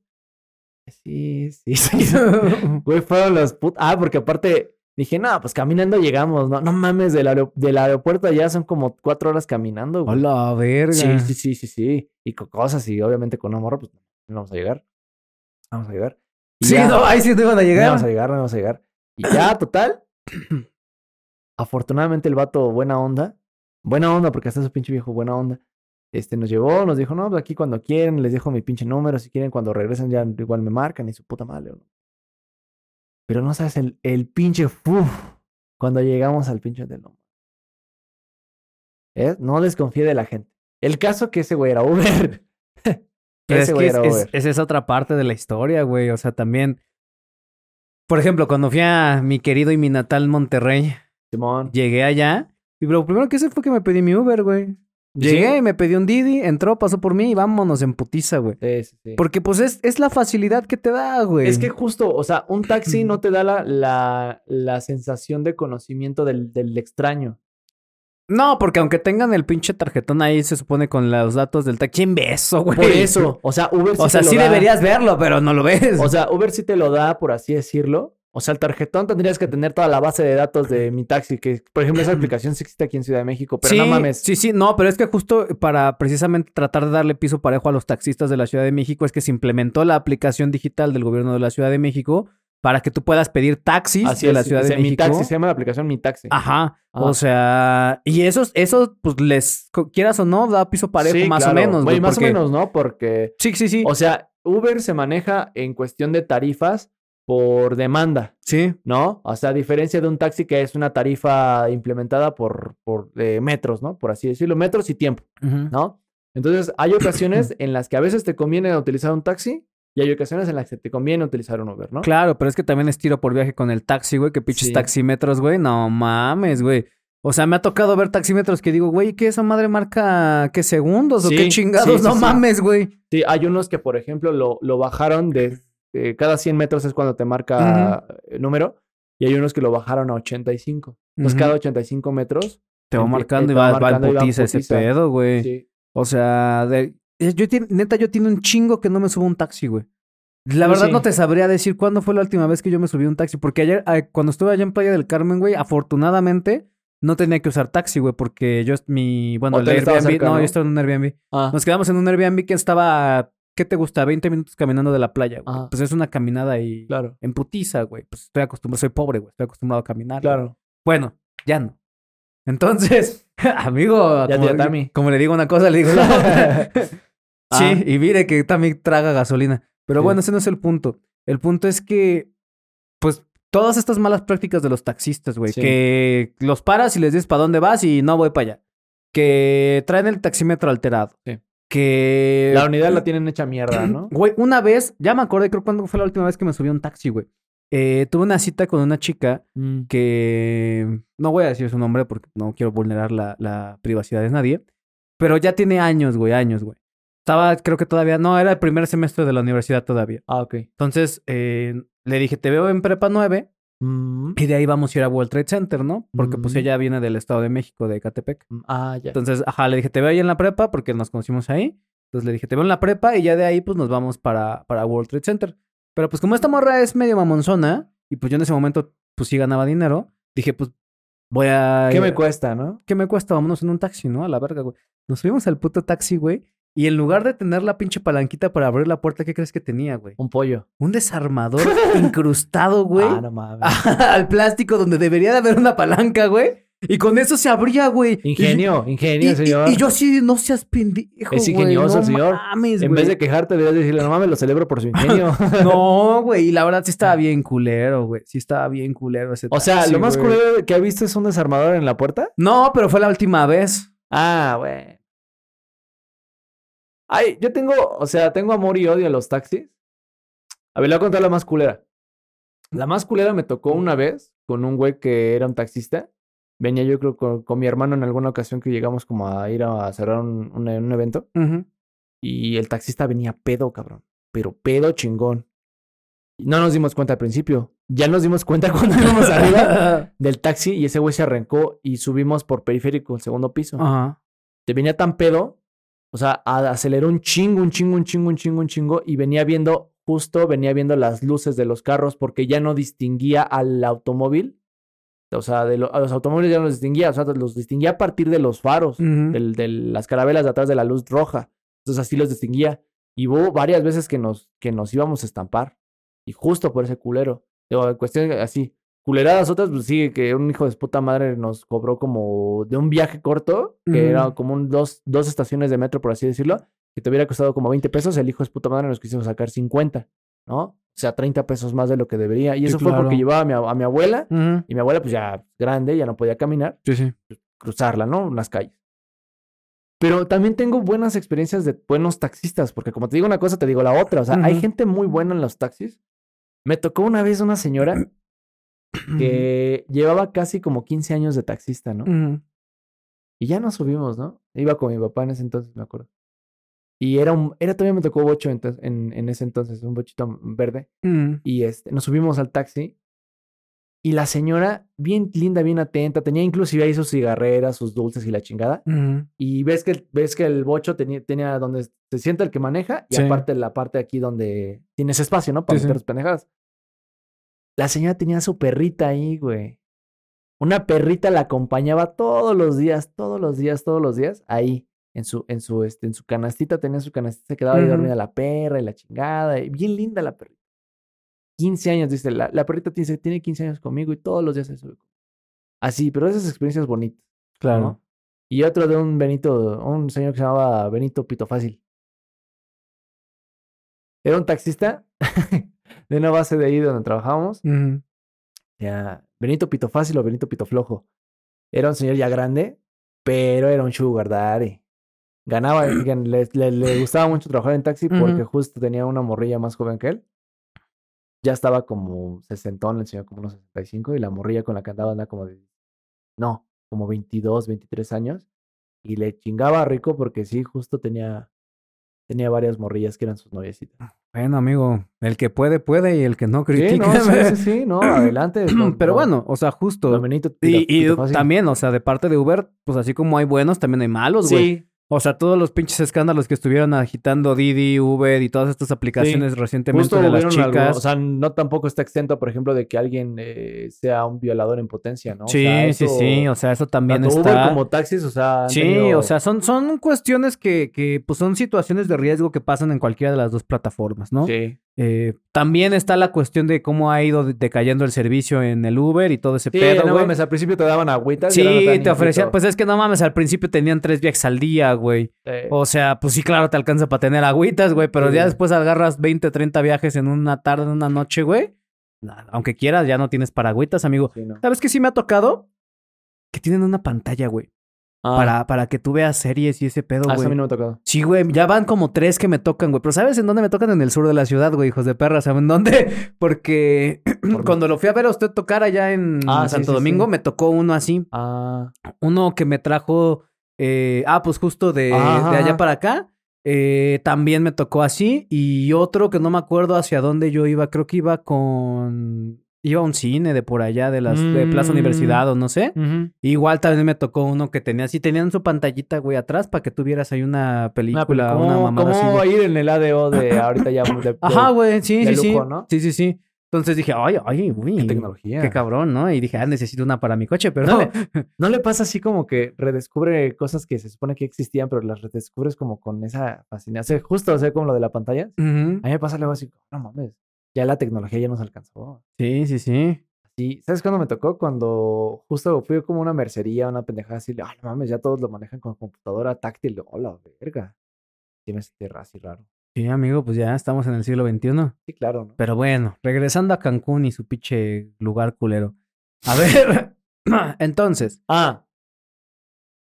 Sí, sí, sí. Güey, fueron los put... Ah, porque aparte dije, no, pues caminando llegamos, no, no mames, del, aero- del aeropuerto allá son como cuatro horas caminando, güey. Hola, verga. Sí, sí, sí, sí, sí. Y con cosas, y obviamente con amor, pues no vamos a llegar. Vamos a llegar. Y Sí, ya- no, ahí sí no iban a no llegar. vamos a llegar, no vamos a llegar. Y ya, total. Afortunadamente el vato, buena onda. Buena onda, porque hasta su pinche viejo, buena onda. Este, nos llevó, nos dijo, no, pues aquí cuando quieren, les dejo mi pinche número, si quieren cuando regresen ya igual me marcan y su puta madre. ¿no? Pero no sabes el, el pinche fuf cuando llegamos al pinche hotel. No, ¿Eh? no desconfíe de la gente. El caso que ese güey era Uber. Pero ese es güey que es, era es- Uber. esa es otra parte de la historia, güey. O sea, también. Por ejemplo, cuando fui a mi querido y mi natal Monterrey, Simón. llegué allá. Y lo primero que hice fue que me pedí mi Uber, güey. ¿Sí? Llegué y me pedí un Didi, entró, pasó por mí y vámonos en putiza, güey. Sí, sí, sí. Porque pues es, es la facilidad que te da, güey. Es que justo, o sea, un taxi no te da la, la, la sensación de conocimiento del, del extraño. No, porque aunque tengan el pinche tarjetón ahí, se supone con los datos del taxi. ¿Quién ve eso, güey? Por eso, o sea, Uber sí O sea, te lo sí da. deberías verlo, pero no lo ves. O sea, Uber sí te lo da, por así decirlo. O sea, el tarjetón tendrías que tener toda la base de datos de mi taxi, que por ejemplo esa aplicación sí existe aquí en Ciudad de México, pero sí, no mames. Sí, sí, no, pero es que justo para precisamente tratar de darle piso parejo a los taxistas de la Ciudad de México es que se implementó la aplicación digital del gobierno de la Ciudad de México para que tú puedas pedir taxis Así de es, la Ciudad de Mi México. taxi se llama la aplicación Mi Taxi. Ajá. Ah. O sea, y esos, esos, pues les, quieras o no, da piso parejo Sí, más claro. o menos. Güey, güey, más porque- o menos, ¿no? Porque, Sí, sí, sí. o sea, Uber se maneja en cuestión de tarifas por demanda. sí. ¿no? O sea, a diferencia de un taxi que es una tarifa implementada por, por eh, metros, ¿no? Por así decirlo, metros y tiempo. ¿no? Entonces, hay ocasiones en las que a veces te conviene utilizar un taxi Y hay ocasiones en las que te conviene utilizar un Uber, ¿no? Claro, pero es que también es tiro por viaje con el taxi, güey. Que pinches Sí. taxímetros, güey. No mames, güey. O sea, me ha tocado ver taxímetros que digo, güey, ¿qué esa madre marca qué segundos o qué chingados? sí, no mames, güey. Sí, hay unos que, por ejemplo, lo, lo bajaron de eh, cada 100 metros es cuando te marca el número. Y hay unos que lo bajaron a 85. Entonces, Ujú. cada 85 metros. Te va marcando y va va, marcando y va en putiza ese pedo, güey. Sí. O sea, de- yo neta, yo tiene un chingo que no me subo un taxi, güey. La Yo verdad sí. no te sabría decir cuándo fue la última vez que yo me subí a un taxi. Porque ayer, cuando estuve allá en Playa del Carmen, güey, afortunadamente no tenía que usar taxi, güey. Porque yo, mi, bueno, el Airbnb, cerca, no, ¿no? yo estaba en un Airbnb. Ah, Nos quedamos en un Airbnb que estaba, ¿qué te gusta? 20 minutos caminando de la playa, güey. Pues es una caminada y claro. en putiza, güey. Pues estoy acostumbrado, soy pobre, güey. Estoy acostumbrado a caminar. güey. Claro. Bueno, ya no. Entonces, amigo, Ya como, Tami. como le digo una cosa, le digo la otra. Sí, Ah. y mire que también traga gasolina. Pero Sí. bueno, ese no es el punto. El punto es que, pues, todas estas malas prácticas de los taxistas, güey, Sí. que los paras y les dices para dónde vas y no voy para allá. Que traen el taxímetro alterado. Sí. Que. La unidad la tienen hecha mierda, ¿no? Güey, una vez, ya me acordé, creo cuándo fue la última vez que me subí a un taxi, güey. Eh, tuve una cita con una chica Mm. que no voy a decir su nombre porque no quiero vulnerar la, la privacidad de nadie, pero ya tiene años, güey, años, güey. Estaba, creo que todavía, no, era el primer semestre de la universidad todavía. Ah, ok. Entonces, eh, le dije, te veo en prepa 9 Mm. y de ahí vamos a ir a World Trade Center, ¿no? Porque pues Mm. ella viene del Estado de México, de Catepec. Ah, ya. Entonces, ajá, le dije, te veo ahí en la prepa porque nos conocimos ahí. Entonces le dije, te veo en la prepa y ya de ahí pues nos vamos para, para World Trade Center. Pero pues como esta morra es medio mamonzona y pues yo en ese momento pues sí ganaba dinero, dije pues voy a... ¿Qué me cuesta, no? ¿Qué me cuesta? Vámonos en un taxi, ¿no? A la verga, güey. Nos subimos al puto taxi, güey. Y en lugar de tener la pinche palanquita para abrir la puerta, ¿qué crees que tenía, güey? Un pollo. Un desarmador incrustado, güey. Ah, no mames. al plástico donde debería de haber una palanca, güey. Y con eso se abría, güey. Y- Ingenio, ingenio, y, señor. y- y yo sí, no seas pendejo. Es güey, ingenioso no el señor. Mames, en güey. vez de quejarte, deberías decirle, no mames, lo celebro por su ingenio. No, güey. Y la verdad sí estaba bien culero, güey. Sí estaba bien culero ese o sea, taxi, lo más güey. culero que ha visto es un desarmador en la puerta. No, pero fue la última vez. Ah, güey. Ay, yo tengo, o sea, tengo amor y odio a los taxis. A ver, le voy a contar la más culera. La más culera me tocó una vez con un güey que era un taxista. Venía yo creo con, con mi hermano en alguna ocasión que llegamos como a ir a cerrar un, un- un evento. Y el taxista venía pedo, cabrón. Pero pedo chingón. No nos dimos cuenta al principio. Ya nos dimos cuenta cuando íbamos arriba del taxi y ese güey se arrancó y subimos por periférico, el segundo piso. Ajá. Te venía tan pedo, o sea, aceleró un chingo, un chingo, un chingo, un chingo, un chingo y venía viendo, justo venía viendo las luces de los carros porque ya no distinguía al automóvil. O sea, de lo- a los automóviles ya no los distinguía, o sea, los distinguía a partir de los faros del- de las carabelas de atrás de la luz roja. Entonces así los distinguía. Y hubo varias veces que nos, que nos íbamos a estampar. Y justo por ese culero. Digo, cuestión así. Culeradas otras, pues sí, que un hijo de puta madre nos cobró como de un viaje corto, que era como un dos, dos estaciones de metro, por así decirlo, que te hubiera costado como 20 pesos, el hijo de puta madre nos quiso sacar 50, ¿no? O sea, 30 pesos más de lo que debería. Y Sí, eso fue porque llevaba a mi, a mi abuela, y mi abuela pues ya grande, ya no podía caminar Sí, sí. cruzarla, ¿no? Las calles. Pero también tengo buenas experiencias de buenos taxistas, porque como te digo una cosa, te digo la otra. O sea, hay gente muy buena en los taxis. Me tocó una vez una señora que llevaba casi como 15 años de taxista, ¿no? Y ya nos subimos, ¿no? Iba con mi papá en ese entonces, me acuerdo. Y era un, era todavía me tocó bocho entonces, en, en ese entonces, un bochito verde. Y este, nos subimos al taxi. Y la señora, bien linda, bien atenta, tenía inclusive ahí sus cigarreras, sus dulces y la chingada. Y ves que, el- ves que el bocho tenía, tenía donde se sienta el que maneja y Sí. aparte la parte aquí donde tienes espacio, ¿no? Para Sí, sí. meter tus pendejadas. La señora tenía su perrita ahí, güey. Una perrita la acompañaba todos los días, todos los días, todos los días, ahí, en su, en su, este, en su canastita, tenía su canastita, se quedaba ahí dormida la perra y la chingada, y bien linda la perrita. 15 años, dice, la, la perrita tiene, tiene 15 años conmigo y todos los días se sube. Así, pero esas experiencias bonitas. Claro. ¿no? Y otro de un Benito, un señor que se llamaba Benito Pito Fácil. Era un taxista de una base de ahí donde trabajábamos. Ya, Benito Pito Fácil o Benito Pito Flojo. Era un señor ya grande, pero era un sugar daddy. ganaba, gan- le, le- le gustaba mucho trabajar en taxi porque justo tenía una morrilla más joven que él. Ya estaba como sesentón, el señor como unos 65 y la morrilla con la que andaba andaba como de, no, como 22, 23 años. Y le chingaba rico porque sí, justo tenía, tenía varias morrillas que eran sus noviecitas. Bueno, amigo, el que puede, puede y el que no Sí, critica. no, sí, sí, sí, no, adelante. Pero bueno, o sea, justo. Benito, Y, y también, o sea, de parte de Uber, pues así como hay buenos, también hay malos, güey. Sí, O sea, todos los pinches escándalos que estuvieron agitando Didi, Uber y todas estas aplicaciones recientemente Justo de las chicas. o sea, no tampoco está exento, por ejemplo, de que alguien eh, sea un violador en potencia, ¿no? O sí, sea, sí, eso- sí. O sea, eso también tanto está. Uber como taxis, o sea, Sí, tenido- o sea, son, son cuestiones que, que, pues son situaciones de riesgo que pasan en cualquiera de las dos plataformas, ¿no? Sí, Eh, también está la cuestión de cómo ha ido de- decayendo el servicio en el Uber y todo ese sí pedo, no güey. mames, al principio te daban agüitas. y ahora no Sí, te ofrecían, pues es que no mames, al principio tenían tres viajes al día, güey. O sea, pues sí, claro, te alcanza para tener agüitas, güey, pero Sí. ya después agarras 20, 30 viajes en una tarde, en una noche, güey. Aunque quieras, ya no tienes para agüitas, amigo. no. ¿Sabes qué sí me ha tocado? Que tienen una pantalla, güey, Ah, para, para que tú veas series y ese pedo, ah, eso güey. a mí no me ha tocado. Sí, güey, ya van como tres que me tocan, güey. Pero ¿sabes en dónde me tocan? En el sur de la ciudad, güey, hijos de perra. ¿Saben dónde? Porque Por cuando lo fui a ver a usted tocar allá en Ah, Santo sí, Domingo, sí. me tocó uno así. Ah, Uno que me trajo, eh, ah, pues justo de, de allá para acá. Eh, también me tocó así. Y otro que no me acuerdo hacia dónde yo iba. Creo que iba con... Iba a un cine de por allá, de las de Plaza Mm. Universidad o no sé. ujú. Igual también me tocó uno que tenía así, tenían su pantallita, güey, atrás para que tuvieras ahí una Una película, una ¿Cómo, mamada así. cómo güey. ir en el ADO de ahorita ya? de- de- Ajá, güey, sí, de sí, sí. Sí, sí, sí. Entonces dije, ay, ay, güey. Qué tecnología. Qué cabrón, ¿no? Y dije, ah, necesito una para mi coche, pero ¿No ¿No le pasa así como que redescubre cosas que se supone que existían, pero las redescubres como con esa fascinación? O sea, justo, o sea, como lo de la pantalla. Ujú. A mí me pasa luego así, no mames, ya la tecnología ya nos alcanzó. Sí, sí, sí. Sí, ¿sabes cuándo me tocó? Cuando justo fui como una mercería, una pendejada así, ay, no mames, ya todos lo manejan con computadora táctil. Hola, verga. Sí me sentí así raro. Sí, amigo, pues ya estamos en el siglo XXI. Sí, claro, ¿no? Pero bueno, regresando a Cancún y su pinche lugar culero. A ver, entonces, Ah,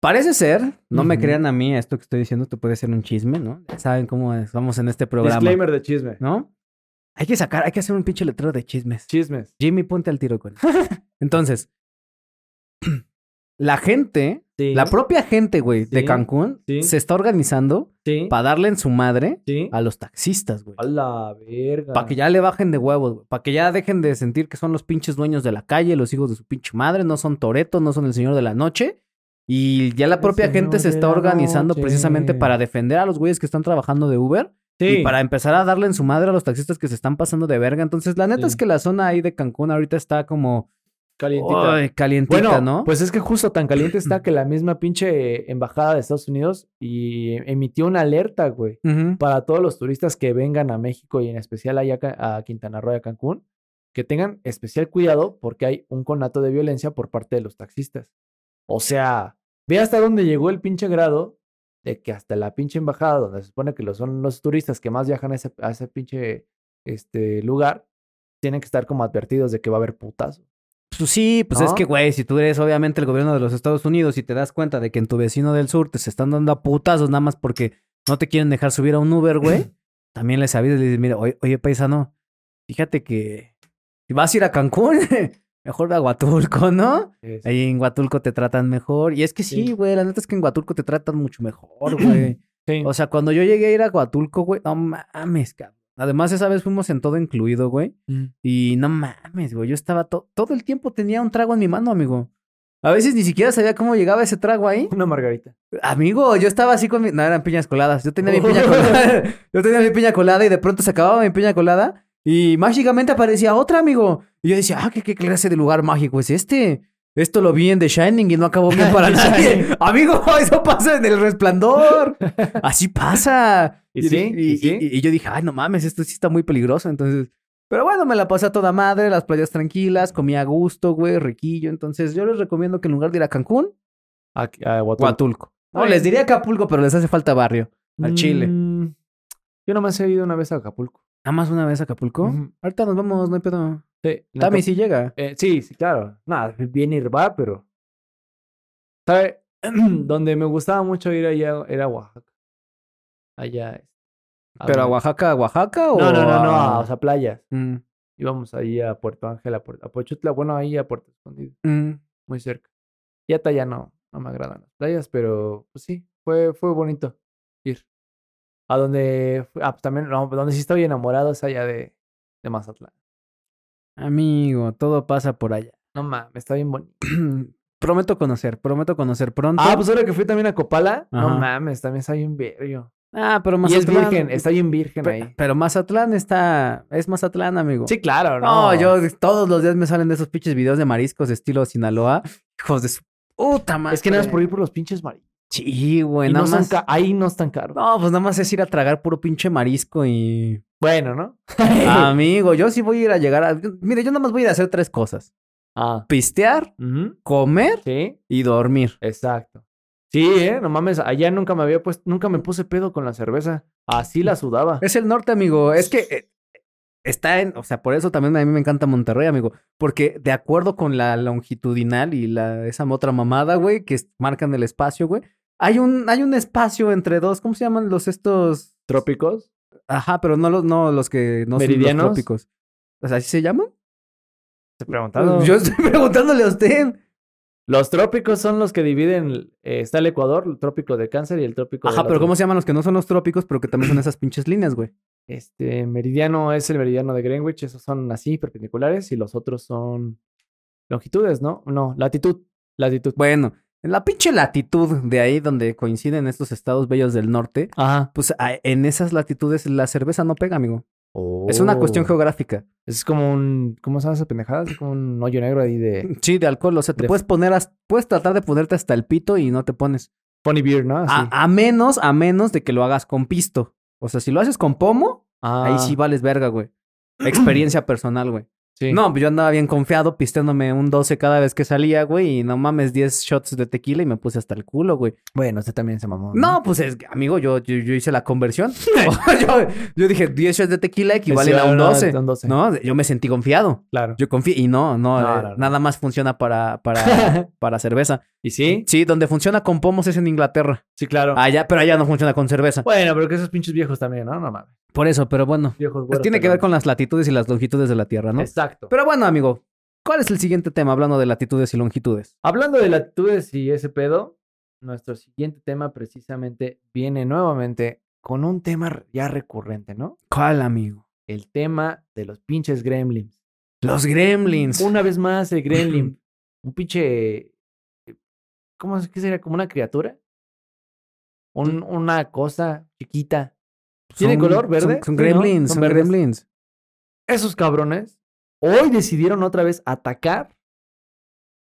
parece ser, no me crean a mí, esto que estoy diciendo, esto puede ser un chisme, ¿no? Saben cómo es, vamos en este programa. disclaimer de chisme. ¿No? Hay que sacar, hay que hacer un pinche letrero de chismes. Chismes. Jimmy, ponte al tiro con eso. Entonces, la gente, Sí. la propia gente, güey, de Cancún, sí. se está organizando para darle en su madre a los taxistas, güey. A la verga. Para que ya le bajen de huevos, güey. Para que ya dejen de sentir que son los pinches dueños de la calle, los hijos de su pinche madre, no son Toreto, no son el señor de la noche. Y ya la propia gente se está organizando noche. precisamente para defender a los güeyes que están trabajando de Uber. Sí. Y para empezar a darle en su madre a los taxistas que se están pasando de verga. Entonces, la neta Sí. es que la zona ahí de Cancún ahorita está como Calientita. calientita, Bueno, ¿no? pues es que justo tan caliente está que la misma pinche embajada de Estados Unidos y emitió una alerta, güey, para todos los turistas que vengan a México y en especial allá a a Quintana Roo y a Cancún, que tengan especial cuidado porque hay un conato de violencia por parte de los taxistas. O sea, ve hasta dónde llegó el pinche grado de que hasta la pinche embajada, donde se supone que lo son los turistas que más viajan a ese, a ese pinche este, lugar, tienen que estar como advertidos de que va a haber putazo. Pues sí, pues es que, güey, si tú eres obviamente el gobierno de los Estados Unidos y te das cuenta de que en tu vecino del sur te se están dando a putazos nada más porque no te quieren dejar subir a un Uber, güey, también les avisas y les dices, mira, oye, oye, paisano, fíjate que si vas a ir a Cancún, mejor a Huatulco, ¿no? Es- Ahí en Huatulco te tratan mejor. Y es que sí, Sí. güey, la neta es que en Huatulco te tratan mucho mejor, güey. Sí. O sea, cuando yo llegué a ir a Huatulco, güey, no mames, cabrón. Además, esa vez fuimos en todo incluido, güey. Mm. Y no mames, güey. Yo estaba to- todo el tiempo tenía un trago en mi mano, amigo. A veces ni siquiera sabía cómo llegaba ese trago ahí. Una margarita. Amigo, yo estaba así con mi. No, eran piñas coladas. Yo tenía mi piña colada. yo tenía mi piña colada y de pronto se acababa mi piña colada. Y mágicamente aparecía otra, amigo. Y yo decía, ah, ¿qué, qué clase de lugar mágico es este? Esto lo vi en The Shining y no acabó bien para nadie. Amigo, eso pasa en el resplandor. Así pasa. ¿Y sí? y- yo dije, ay, no mames, esto sí está muy peligroso. Entonces, pero bueno, me la pasé a toda madre, las playas tranquilas, comía a gusto, güey, riquillo. Entonces, yo les recomiendo que en lugar de ir a Cancún, Aquí- a Huatulco. Huatulco. No, Ay. les diría Acapulco, pero les hace falta barrio. Al Chile. Mm, Yo nomás he ido una vez a Acapulco. Nada más una vez a Acapulco. Ahorita nos vamos, no hay pedo. Sí, Tami Acap- sí llega. Eh, sí, sí, claro. Nada, viene y va, pero. ¿Sabe? Donde me gustaba mucho ir allá era Oaxaca. allá. este, ¿Pero a Oaxaca, a Oaxaca o...? No, no, no, no, a- o sea, playas. Mm, Íbamos ahí a Puerto Ángel, a, Puerto, a Pochutla, bueno, ahí a Puerto Escondido, mm. muy cerca. Y hasta allá no, no me agradan las playas, pero pues sí, fue, fue bonito ir. A donde, fue- ah, también, no, donde sí estoy enamorado es allá de, de Mazatlán. Amigo, todo pasa por allá. No mames, está bien bonito. prometo conocer, prometo conocer pronto. Ah, pues ahora que fui también a Copala, no mames, también está bien vergo. Ah, pero Y Mazatlán... es virgen, está bien virgen Pe- ahí. Pero Mazatlán está... Es Mazatlán, amigo. Sí, claro, No, ¿no? yo todos los días me salen de esos pinches videos de mariscos estilo Sinaloa. Hijos de su puta madre. Es que nada más por ir por los pinches mariscos. Sí, güey, Y nada más. ahí no están caros. No, pues nada más es ir a tragar puro pinche marisco y. Bueno, ¿no? Amigo, yo sí voy a ir a llegar a. Mire, yo nada más voy a ir a hacer tres cosas: ah. pistear, comer Sí, y dormir. exacto. Sí, eh, no mames, allá nunca me había puesto, nunca me puse pedo con la cerveza. Así la sudaba. Es el norte, amigo. Es que eh, está en. O sea, por eso también a mí me encanta Monterrey, amigo. Porque de acuerdo con la longitudinal y la esa otra mamada, güey, que es- marcan el espacio, güey. Hay un, hay un espacio entre dos. ¿Cómo se llaman los estos? ¿Trópicos? Ajá, pero no los, no los que no son los trópicos. O sea, ¿así se llaman? Te preguntado. Yo estoy preguntándole a usted. Los trópicos son los que dividen, eh, está el Ecuador, el trópico de Cáncer y el trópico Ajá, del pero otro. ¿cómo se llaman los que no son los trópicos, pero que también son esas pinches líneas, güey? Este, meridiano es el meridiano de Greenwich, esos son así, perpendiculares, y los otros son longitudes, ¿no? No, latitud, latitud. Bueno, en la pinche latitud de ahí donde coinciden estos estados bellos del norte, Ajá. pues en esas latitudes la cerveza no pega, amigo. Es una cuestión Oh. geográfica. Es como un, ¿cómo se llama esa pendejada? Es como un hoyo negro ahí de Sí, de alcohol. O sea, te De- puedes poner, as- puedes tratar de ponerte hasta el pito y no te pones. funny beer, ¿no? A, a menos, a menos de que lo hagas con pisto. O sea, si lo haces con pomo, ahí Ah, sí vales verga, güey. Experiencia personal, güey. Sí. No, yo andaba bien confiado pisteándome un 12 cada vez que salía, güey. Y no mames, 10 shots de tequila y me puse hasta el culo, güey. Bueno, usted también se mamó. No, pues es, amigo, yo, yo, yo hice la conversión. yo, yo dije 10 shots de tequila equivalen a un no, 12. un 12. No, yo me sentí confiado. Claro. Yo confié. Y no, no, No, eh, no, no. nada más funciona para, para, para cerveza. ¿Y sí? Sí, donde funciona con pomos es en Inglaterra. Sí, claro. Allá, pero allá no funciona con cerveza. Bueno, pero que esos pinches viejos también, ¿no? No mames. Por eso, pero bueno. Viejos Pues güeros tiene que ver con las latitudes y las longitudes de la Tierra, ¿no? Exacto. Pero bueno, amigo, ¿cuál es el siguiente tema hablando de latitudes y longitudes? Hablando de latitudes y ese pedo, nuestro siguiente tema precisamente viene nuevamente con un tema ya recurrente, ¿no? ¿Cuál, amigo? El tema de los pinches gremlins. Los gremlins. Una vez más, el gremlin. un pinche. ¿Cómo es que sería? ¿Como una criatura? Un, una cosa chiquita. ¿Tiene color verde? Son, son gremlins, Son son, gremlins. Esos cabrones hoy decidieron otra vez atacar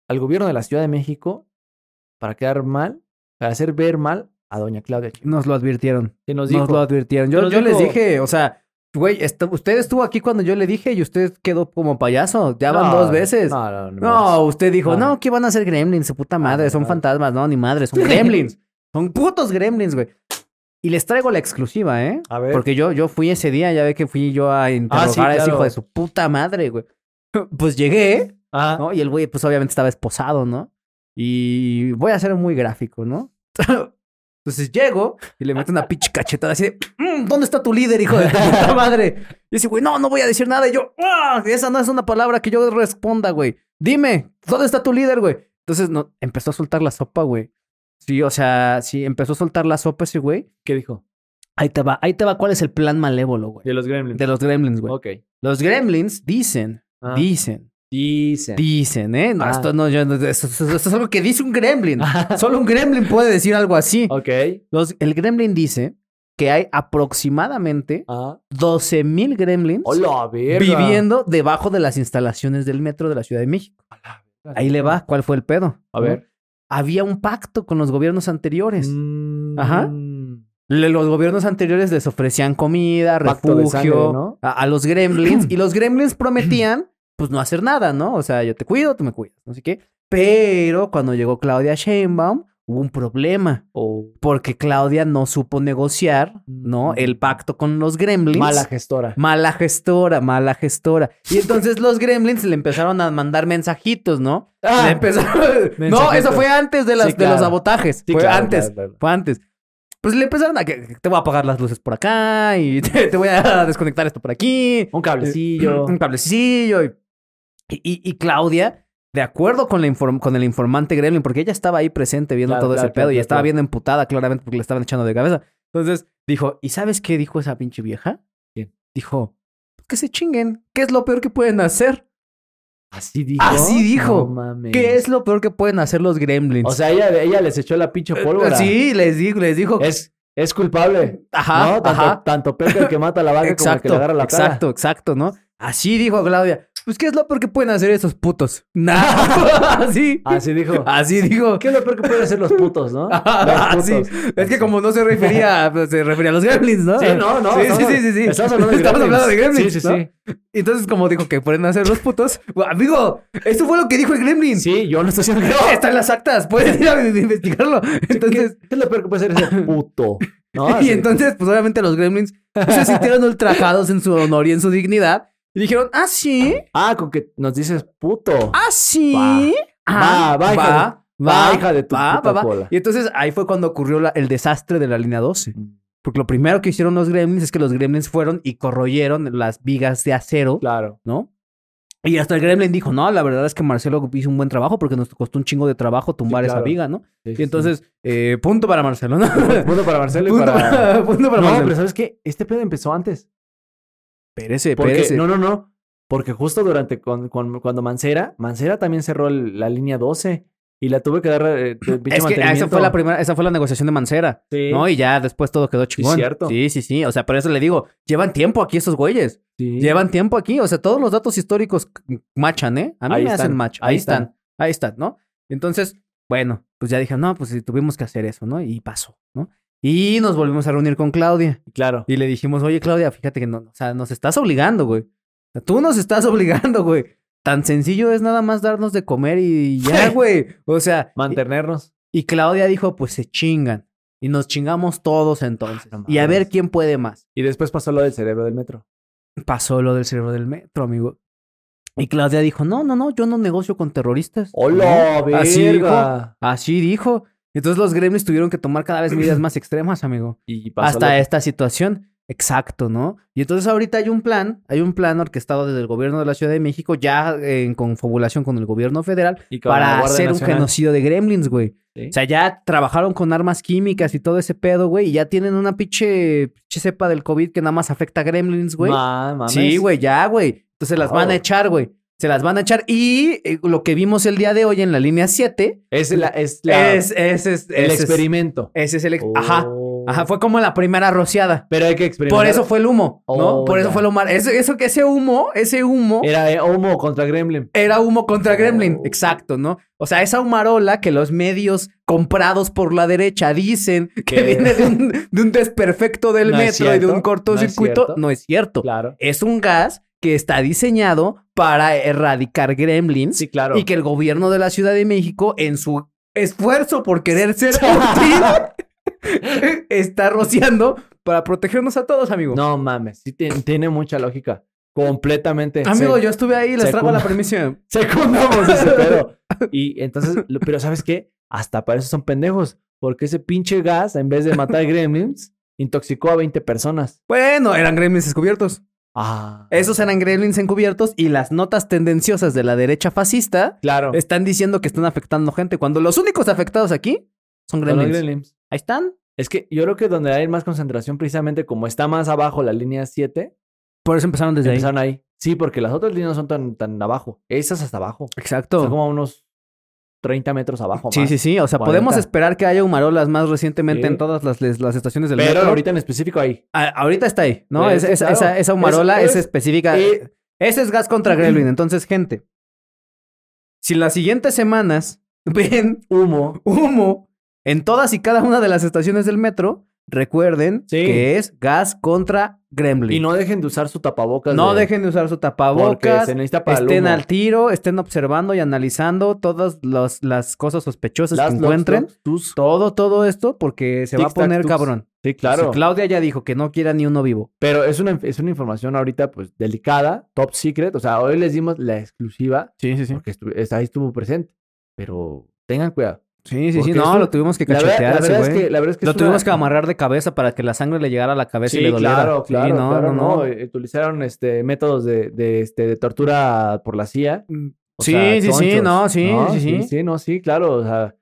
al gobierno de la Ciudad de México para quedar mal, para hacer ver mal a doña Claudia Sheinbaum. Nos lo advirtieron. Nos lo advirtieron. Yo, les dije, o sea, güey, usted estuvo aquí cuando yo le dije y usted quedó como payaso. Ya van No, dos veces. No, no, no. No, usted dijo, No. ¿qué van a hacer gremlins? Su puta madre, no, son fantasmas, no, ni madre, son gremlins. son putos gremlins, güey. Y les traigo la exclusiva, ¿eh? A ver. Porque yo, yo fui ese día, ya ve que fui yo a interrogar Ah, sí, a ese claro. hijo de su puta madre, güey. Pues llegué, Ah, ¿no? Y el güey, pues obviamente estaba esposado, ¿no? Y voy a ser muy gráfico, ¿no? Entonces llego y le meto una pinche cachetada así de, "Mm, ¿dónde está tu líder, hijo de tu puta madre? Y dice, güey, no, no voy a decir nada. Y yo, "Ah, esa no es una palabra que yo responda, güey. Dime, ¿dónde está tu líder, güey? Entonces no, empezó a soltar la sopa, güey. Sí, o sea, sí, empezó a soltar la sopa ese güey. ¿qué dijo? Ahí te va, ahí te va cuál es el plan malévolo, güey. De los gremlins. De los gremlins, güey. Ok. Los gremlins dicen, Ah. dicen, Dicen. dicen, ¿eh? No, Ah. esto no, yo, esto, esto- esto es algo que dice un gremlin. Ah. Solo un gremlin puede decir algo así. ok. Los- el gremlin dice que hay aproximadamente Ah. 12 mil gremlins Hola, viviendo debajo de las instalaciones del metro de la Ciudad de México. Ahí le va, ¿cuál fue el pedo? A ver. Había un pacto con los gobiernos anteriores. Mm. Ajá. Le- Los gobiernos anteriores les ofrecían comida, Pacto refugio sangre, ¿no? a, a los gremlins y los gremlins prometían pues no hacer nada, ¿no? O sea, yo te cuido, tú me cuidas, no sé qué. Pero cuando llegó Claudia Sheinbaum hubo un problema O porque Claudia no supo negociar, ¿no? El pacto con los gremlins. mala gestora. Mala gestora, mala gestora. Y entonces los gremlins le empezaron a mandar mensajitos, ¿no? Ah. Le empezaron... no, eso fue antes de, las, Sí, de los sabotajes. Sí, fue claro, antes. claro, claro. Fue antes. pues le empezaron a que que te voy a apagar las luces por acá y te, te voy a desconectar esto por aquí. Un cablecillo. Un cablecillo. Y, y, y Claudia, de acuerdo con, la inform- con el informante Gremlin, porque ella estaba ahí presente viendo Claro, todo claro, ese pedo y estaba bien emputada claramente porque le estaban echando de cabeza. Entonces dijo, ¿y sabes qué dijo esa pinche vieja? Dijo, que se chinguen. ¿Qué es lo peor que pueden hacer? Así dijo. Así dijo. No mames. ¿Qué es lo peor que pueden hacer los Gremlins? O sea, ella, ella les echó la pinche pólvora. Sí, les dijo, les dijo. Es, es culpable. Ajá, ¿no? Tanto, ajá. tanto peca el que mata a la vaca como el que le agarra la cara. exacto, exacto, ¿no? Así dijo Claudia. Pues, ¿qué es lo peor que pueden hacer esos putos? Nada. Así. Así dijo. Así dijo. ¿Qué es lo peor que pueden hacer los putos, no? Ah, Los sí. putos. Es que como no se refería, pues, se refería a los gremlins, ¿no? Sí, no, no. Sí, sí, sí, sí, sí. Estamos hablando de Estamos gremlins. hablando de gremlins, Sí, sí, ¿no? sí. Entonces, como dijo que pueden hacer los putos, amigo, esto fue lo que dijo el gremlin. Sí, yo no estoy haciendo que. Está en las actas, puedes ir a investigarlo. Entonces, ¿Qué, es lo peor que puede hacer ese puto? ¿No? y Así. entonces, pues obviamente los gremlins se sintieron ultrajados en su honor y en su dignidad. Y dijeron, ah, sí, Ah, con que nos dices puto. ah, sí. Va. Ah, Va, va, hija de- va, hija de tu va, puta va, va. cola. Y entonces ahí fue cuando ocurrió la- el desastre de la línea 12. Porque lo primero que hicieron los gremlins es que los gremlins fueron y corroyeron las vigas de acero, Claro. ¿no? Y hasta el gremlin dijo, no, la verdad es que Marcelo hizo un buen trabajo porque nos costó un chingo de trabajo tumbar esa claro. viga, ¿no? Sí, Y entonces, eh, punto para Marcelo, ¿no? Punto para Marcelo y punto para... para, punto para No, Marcelo. pero ¿sabes qué? Este pedo empezó antes. Espérese, Porque, espérese. no, no, no. Porque justo durante con- con- cuando Mancera, Mancera también cerró el- la línea 12 y la tuve que dar eh, es que esa mantenimiento. fue la primera, esa fue la negociación de Mancera, Sí. ¿no? Y ya después todo quedó chingón. cierto. Sí, sí, sí. O sea, por eso le digo, llevan tiempo aquí estos güeyes. Sí. Llevan tiempo aquí, o sea, todos los datos históricos machan, ¿eh? A mí Ahí me hacen match. ahí Ahí están. están. ahí están, ¿no? Entonces, bueno, pues ya dije, no, pues sí, tuvimos que hacer eso, ¿no? Y pasó, ¿no? Y nos volvimos a reunir con Claudia Claro. y le dijimos, oye, Claudia, fíjate que no, o sea, nos estás obligando, güey. O sea, tú nos estás obligando, güey. Tan sencillo es nada más darnos de comer y ya, güey. O sea, Mantenernos. y Claudia dijo, pues se chingan. Y nos chingamos todos entonces. Ah, no y a ver quién puede más. Y después pasó lo del cerebro del metro. pasó lo del cerebro del metro, amigo. Y Claudia dijo, no, no, no, yo no negocio con terroristas. ¡Hola, No, Así dijo, así dijo. Entonces los gremlins tuvieron que tomar cada vez medidas más extremas, amigo. Y pasó Hasta esta situación. Exacto, ¿no? Y entonces ahorita hay un plan, hay un plan orquestado desde el gobierno de la Ciudad de México, ya en confabulación con el gobierno federal, y para hacer un genocidio de gremlins, güey. Sí. O sea, ya trabajaron con armas químicas y todo ese pedo, güey, y ya tienen una pinche, pinche cepa del COVID que nada más afecta a gremlins, güey. Ma-. Sí, güey, ya, güey. Entonces las van a echar, güey. Se las van a echar. Y eh, lo que vimos el día de hoy en la línea 7 Es, la, es la- es, es, el experimento. ese es el... ex- Ajá. Oh. Ajá, fue como la primera rociada. Pero hay que experimentar. Por eso fue el humo, ¿no? Oh, Por eso fue el humo. Eso, eso, ese humo, ese humo Era eh, Homo contra Gremlin. era humo contra Gremlin. Oh. Exacto, ¿no? O sea, esa humarola que los medios comprados por la derecha dicen que viene de un, de un desperfecto del No metro y de un cortocircuito, no es cierto. Claro. Es un gas que está diseñado para erradicar gremlins Sí, claro. y que el gobierno de la Ciudad de México, en su esfuerzo por querer ser útil, está rociando para protegernos a todos, amigo. No mames. Sí, tiene, mucha lógica. Completamente. Amigo, Se- yo estuve ahí, les se traigo la permisión. Secundamos ese pedo. Y entonces, pero ¿sabes qué? Hasta para eso son pendejos. Porque ese pinche gas, en vez de matar gremlins, intoxicó a 20 personas. Bueno, eran gremlins descubiertos. Ah. Esos eran gremlins encubiertos y las notas tendenciosas de la derecha fascista Claro. están diciendo que están afectando gente cuando los únicos afectados aquí son gremlins. gremlins. Ahí están. Es que yo creo que donde hay más concentración, precisamente como está más abajo la línea 7, Por eso empezaron desde ahí. empezaron ahí. Sí, porque las otras líneas no son tan, tan abajo. Esas hasta abajo. Exacto. Son como unos 30 metros abajo. Sí, más. sí, sí. O sea, 40. podemos esperar que haya humarolas más recientemente Sí. en todas las, les- las estaciones del Pero metro. ahorita en específico ahí. A- ahorita está ahí, ¿no? Sí, Es- sí, esa, claro. esa, esa humarola Es- es, es- específica. eh, Ese es gas contra Gremlin. Entonces, gente, si las siguientes semanas ven Humo. humo en todas y cada una de las estaciones del metro, recuerden Sí. que es gas contra Gremlin. Y no dejen de usar su tapabocas. No de- dejen de usar su Porque tapabocas. se necesita para Estén al tiro, estén observando y analizando todas los- las cosas sospechosas Las que encuentren. Todo, todo esto, porque se va a tac, poner cabrón. Sí, claro. Si Claudia ya dijo que no quiera ni uno vivo. Pero es una, es una información ahorita, pues, delicada, top secret. O sea, hoy les dimos la exclusiva Sí, sí, porque estu- es- ahí estuvo presente. Pero tengan cuidado. Sí, sí, sí. No, eso- lo tuvimos que La, verdad- cachetear la ese verdad es que, la verdad es que Lo es tuvimos una- que amarrar de cabeza para que la sangre le llegara a la cabeza y Sí, le doliera. claro, Sí, claro, no, claro, no, no. no. Eh, Utilizaron este, métodos de, de, este, de tortura por la CIA. O Sí, sea, sí, sí, no, sí, sí, sí. Sí, no, sí, claro. O sea,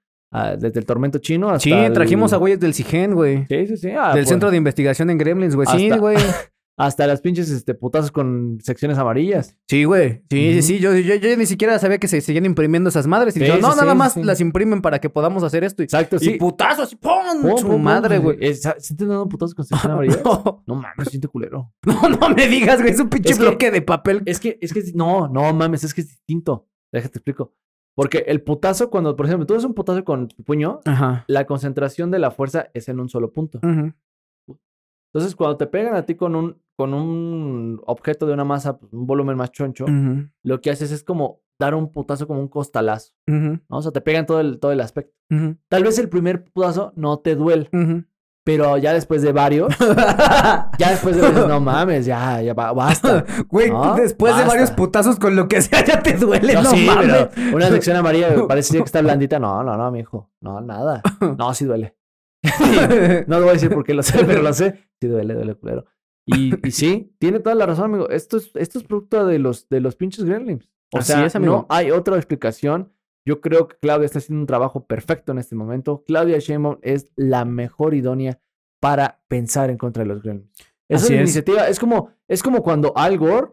desde el tormento chino hasta. Sí, trajimos el- a güeyes del CIGEN, güey. Sí, sí, sí. ah, del pues, Centro de Investigación en Gremlins, güey. Sí, güey. Hasta las pinches este, putazos con secciones amarillas. Sí, güey. Sí, sí, sí. Yo, yo, yo ni siquiera sabía que se seguían imprimiendo esas madres. Y Sí, no, sí, nada sí, más las imprimen para que podamos hacer esto. Y, Exacto, y sí. putazos, y ¡pum! Pum, Su pum, pum. madre, güey. Eh, ¿sa- ¿Sí te han dado putazos con secciones amarillas? No, No mames, siente culero. no, no me digas, güey. Es un pinche Es que- bloque de papel. Es que, es que, no, no mames, es que es distinto. Déjate explico. Porque el putazo, cuando, por ejemplo, tú das un putazo con tu puño, Ajá. la concentración de la fuerza es en un solo punto. Entonces, cuando te pegan a ti con un, con un objeto de una masa, pues, un volumen más choncho, lo que haces es como dar un putazo como un costalazo. O sea, te pegan todo el, todo el aspecto. Tal vez el primer putazo no te duele, pero ya después de varios, ya después de varios, no mames, ya, ya ba- basta. Güey, No, después de varios putazos con lo que sea, ya te duele, no, No, sí, mames. pero una sección amarilla parece que está blandita. No, no, no, mijo. No, nada. No, sí duele. No te voy a decir por qué lo sé, pero lo sé. Sí duele, duele culero. Y, y sí, tiene toda la razón, amigo. Esto es, esto es producto de los, de los pinches gremlins. O Así sea, es, amigo. no hay otra explicación. Yo creo que Claudia está haciendo un trabajo perfecto en este momento. Claudia Sheinbaum es la mejor idónea para pensar en contra de los gremlins. Es iniciativa. Es como, es como cuando Al Gore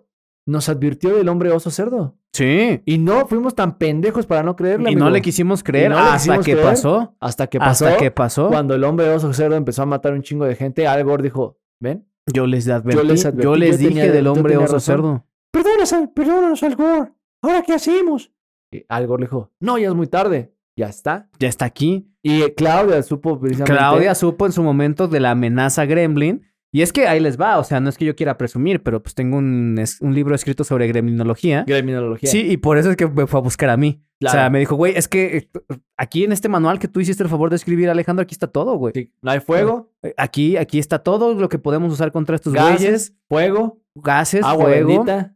nos advirtió del hombre oso cerdo. Sí. Y no fuimos tan pendejos para no creerle. Y no le quisimos creer no hasta quisimos que creer. pasó. Hasta que pasó. Hasta que pasó. Cuando el hombre oso cerdo empezó a matar un chingo de gente, Al Gore dijo: Ven, Yo les advertí. Yo les les, advertí, yo dije del hombre oso razón. cerdo. perdónanos, Al- perdónanos, Al Gore. ¿Ahora qué hacemos? Y Al Gore le dijo: No, ya es muy tarde. Ya está. Ya está aquí. Y eh, Claudia supo precisamente. Claudia supo en su momento de la amenaza Gremlin. Y es que ahí les va, o sea, no es que yo quiera presumir, pero pues tengo un, es- un libro escrito sobre gremlinología. Greminología. Sí, y por eso es que me fue a buscar a mí. O sea, me dijo, güey, es que eh, aquí en este manual que tú hiciste el favor de escribir, Alejandro, aquí está todo, güey. Sí, No hay fuego, Eh, Aquí, aquí está todo lo que podemos usar contra estos gases, güeyes. fuego, Gases, agua fuego. bendita,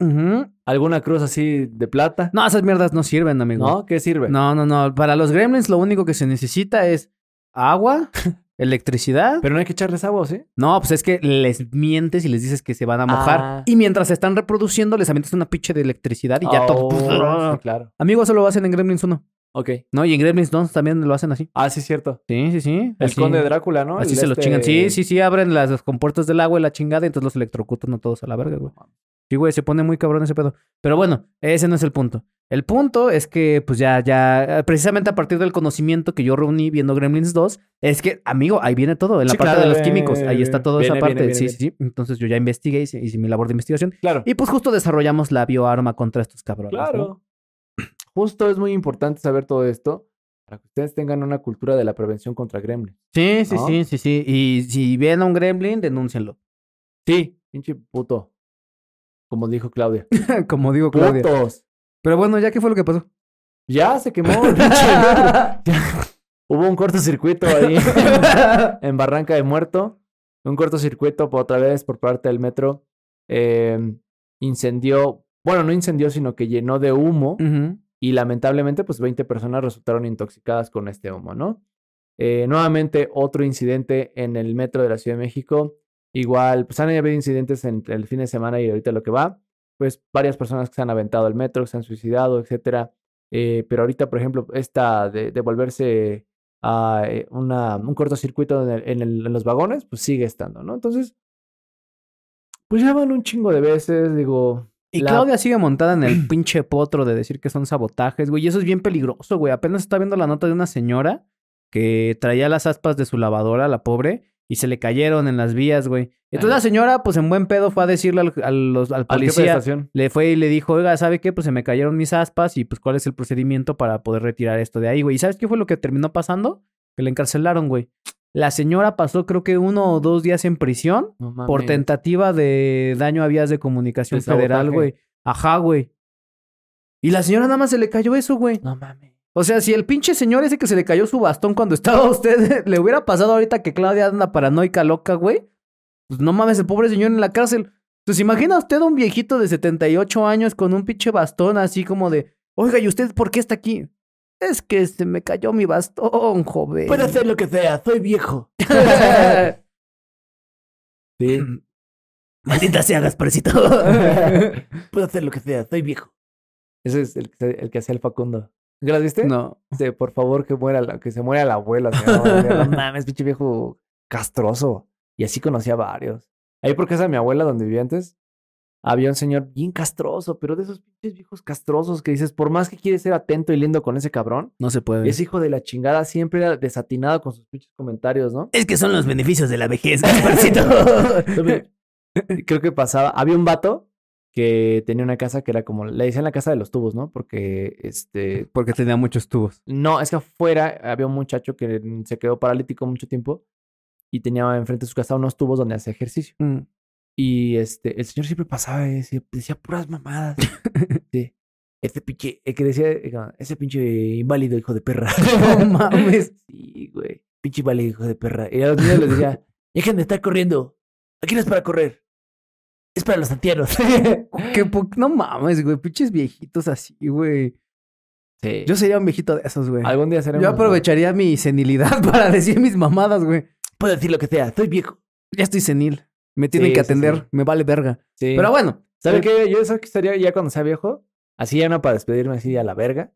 alguna cruz así de plata. No, esas mierdas no sirven, amigo. ¿No? ¿Qué sirve? No, no, no. Para los gremlins lo único que se necesita es agua, electricidad. Pero no hay que echarles agua, ¿sí? No, pues es que les mientes y les dices que se van a mojar. Ah. Y mientras se están reproduciendo, les avientas una pinche de electricidad y ya todo. Oh, sí, claro. Amigo, eso lo hacen en Gremlins 1. Ok. ¿No? Y en Gremlins 2 también lo hacen así. Ah, sí, es cierto. Sí, sí, sí. El Así- conde Drácula, ¿no? Así El se lo este- chingan. Sí, sí, sí. Abren las compuertas del agua y la chingada y entonces los electrocutan a todos a la verga, güey. Sí, güey, se pone muy cabrón ese pedo. Pero bueno, ese no es el punto. El punto es que, pues ya, ya, precisamente a partir del conocimiento que yo reuní viendo Gremlins 2, es que, amigo, ahí viene todo, en la Sí, parte claro, de los viene, químicos, ahí está toda viene, esa parte. viene, viene, sí, sí, sí. Entonces yo ya investigué, hice, hice mi labor de investigación Claro. y pues justo desarrollamos la bioarma contra estos cabrones. ¿no? Claro. Justo es muy importante saber todo esto para que ustedes tengan una cultura de la prevención contra gremlins. Sí, sí, ¿No? sí, sí, sí. Y si ven a un gremlin, denúncienlo. Sí, pinche puto. Como dijo Claudia. Como digo, Claudia. Putos. Pero bueno, ¿ya qué fue lo que pasó? Ya se quemó. Hubo un cortocircuito ahí en Barranca de Muerto. Un cortocircuito por otra vez por parte del metro. Eh, incendió, bueno, no incendió, sino que llenó de humo. Y lamentablemente pues 20 personas resultaron intoxicadas con este humo, ¿no? Eh, nuevamente otro incidente en el metro de la Ciudad de México, igual pues han habido incidentes en el fin de semana y ahorita lo que va, pues varias personas que se han aventado al metro, que se han suicidado, etcétera, Eh, pero ahorita por ejemplo esta de, de volverse a eh, una, un cortocircuito en, el- en el- en los vagones, pues sigue estando, ¿no? Entonces, pues ya van un chingo de veces, digo... Y la- Claudia sigue montada en el pinche potro de decir que son sabotajes, güey. Y eso es bien peligroso, güey. Apenas está viendo la nota de una señora que traía las aspas de su lavadora, la pobre, y se le cayeron en las vías, güey. Entonces la señora, pues en buen pedo, fue a decirle al, al, los- policía. Le fue y le dijo, oiga, ¿sabe qué? Pues se me cayeron mis aspas y pues cuál es el procedimiento para poder retirar esto de ahí, güey. ¿Y sabes qué fue lo que terminó pasando? Que le encarcelaron, güey. La señora pasó creo que uno o dos días en prisión No por tentativa de daño a vías de comunicación De federal, güey. Ajá, güey. Y la señora nada más se le cayó eso, güey. No mames. O sea, si el pinche señor ese que se le cayó su bastón cuando estaba usted, le hubiera pasado ahorita que Claudia anda paranoica loca, güey. Pues no mames, el pobre señor en la cárcel. Pues imagina usted a un viejito de 78 años con un pinche bastón así como de, oiga, ¿y usted por qué está aquí? Es que se me cayó mi bastón, joven. Puede hacer lo que sea, soy viejo. Sí. Maldita sea, Gasparcito. Puedo hacer lo que sea, soy viejo. Ese es el, el que hacía el Facundo. ¿Ya las viste? no. Dice, por favor, que muera la, que se muera la abuela. no mames, pinche viejo castroso. Y así conocía a varios. Ahí por casa de mi abuela, donde vivía antes, había un señor bien castroso, pero de esos pinches viejos castrosos que dices, por más que quieres ser atento y lindo con ese cabrón, No se puede. ese hijo de la chingada siempre era desatinado con sus pinches comentarios, ¿no? Es que son los beneficios de la vejez. Creo que pasaba. Había un vato que tenía una casa que era como, le decían la casa de los tubos, ¿no? Porque, este, Porque tenía muchos tubos. no, es que afuera había un muchacho que se quedó paralítico mucho tiempo y tenía enfrente de su casa unos tubos donde hacía ejercicio. Mm. Y este, el señor siempre pasaba y decía, decía puras mamadas. Sí. Ese pinche, el que decía, eh, ese pinche inválido hijo de perra. No mames. Sí, güey. Pinche inválido hijo de perra. Y a los niños les decía, dejen de estar corriendo. Aquí no es para correr. Es para los ancianos. Qué po- no mames, güey. Pinches viejitos así, güey. sí. Yo sería un viejito de esos, güey. Algún día seremos. Yo aprovecharía mi senilidad para decir mis mamadas, güey. Puedo decir lo que sea, soy viejo. Ya estoy senil. Me tienen Sí, que atender. sí. Me vale verga. Sí. Pero bueno. ¿Sabe qué? Yo eso que estaría ya cuando sea viejo, así ya no para despedirme así a la verga.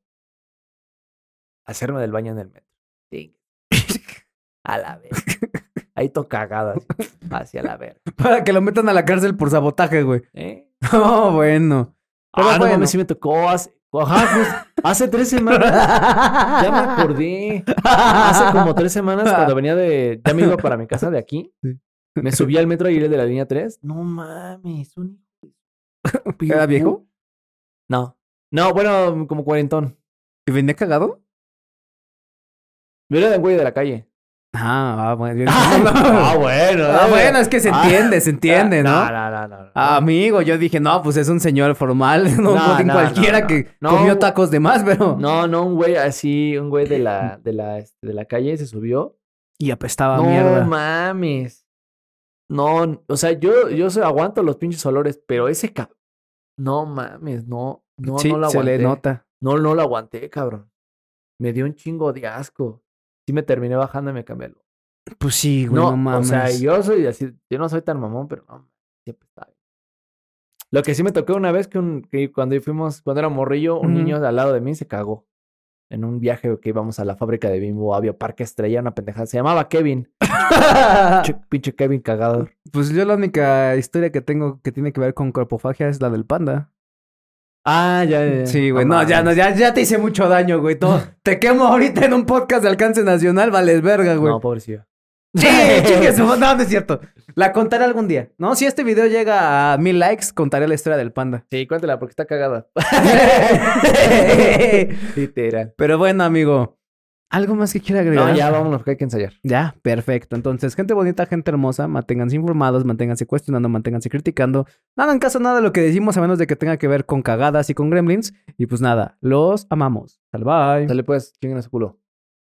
Hacerme del baño en el metro. Sí. A la verga. Ahí to cagado así. Hacia la verga. Para que lo metan a la cárcel por sabotaje, güey. ¿Eh? No, bueno. Pero ah, no bueno. mames, sí me tocó hace, ajá, pues, hace tres semanas. Ya me acordé. Hace como tres semanas cuando venía de... Ya me iba para mi casa de aquí. Sí. Me subí al metro ayer de la línea 3. No mames, un... ¿Era viejo? No. No, bueno, como cuarentón. ¿Y venía cagado? Era de güey de la calle. Ah, ah, bueno. Ah, bueno. Ah, eh. bueno, es que se Ah. entiende, se entiende, ¿no? No, no, no, no. no. Ah, amigo, yo dije, no, pues es un señor formal, no, No, no, cualquiera no, no. que No, comió tacos de más, pero... No, no, un güey así, un güey de la, de la, este, de la calle se subió. Y apestaba no mierda. mames. No, o sea, yo, yo se aguanto los pinches olores, pero ese cabrón. No mames, no, no, sí, no lo se aguanté. le nota. No, no lo aguanté, cabrón. Me dio un chingo de asco. Sí me terminé bajando y me cambié. el- Pues sí, güey, no, No, mames. o sea, yo soy así, yo no soy tan mamón, pero no, siempre está bien. Lo que sí me tocó una vez que, un, que cuando fuimos, cuando era morrillo, un niño de al lado de mí se cagó. En un viaje que íbamos a la fábrica de Bimbo, había Parque Estrella, una pendejada. Se llamaba Kevin. Pinche, pinche Kevin cagador. pues yo la única historia que tengo que tiene que ver con corpofagia es la del panda. Ah, ya, ya. Sí, güey, no, ya, no, ya, ya te hice mucho daño, güey. Todo- te quemo ahorita en un podcast de alcance nacional, vales verga, güey. No, pobrecillo. Sí, chingue No, no es cierto. La contaré algún día. No, si este video llega a mil likes, contaré la historia del panda. Sí, cuéntala porque está cagada. Literal. Pero bueno, amigo. ¿Algo más que quiera agregar? No, ya vámonos, que hay que ensayar. Ya, perfecto. Entonces, gente bonita, gente hermosa, manténganse informados, manténganse cuestionando, manténganse criticando. No hagan caso nada de lo que decimos, a menos de que tenga que ver con cagadas y con gremlins. Y pues nada, los amamos. Bye. Dale pues, chinguen a su culo.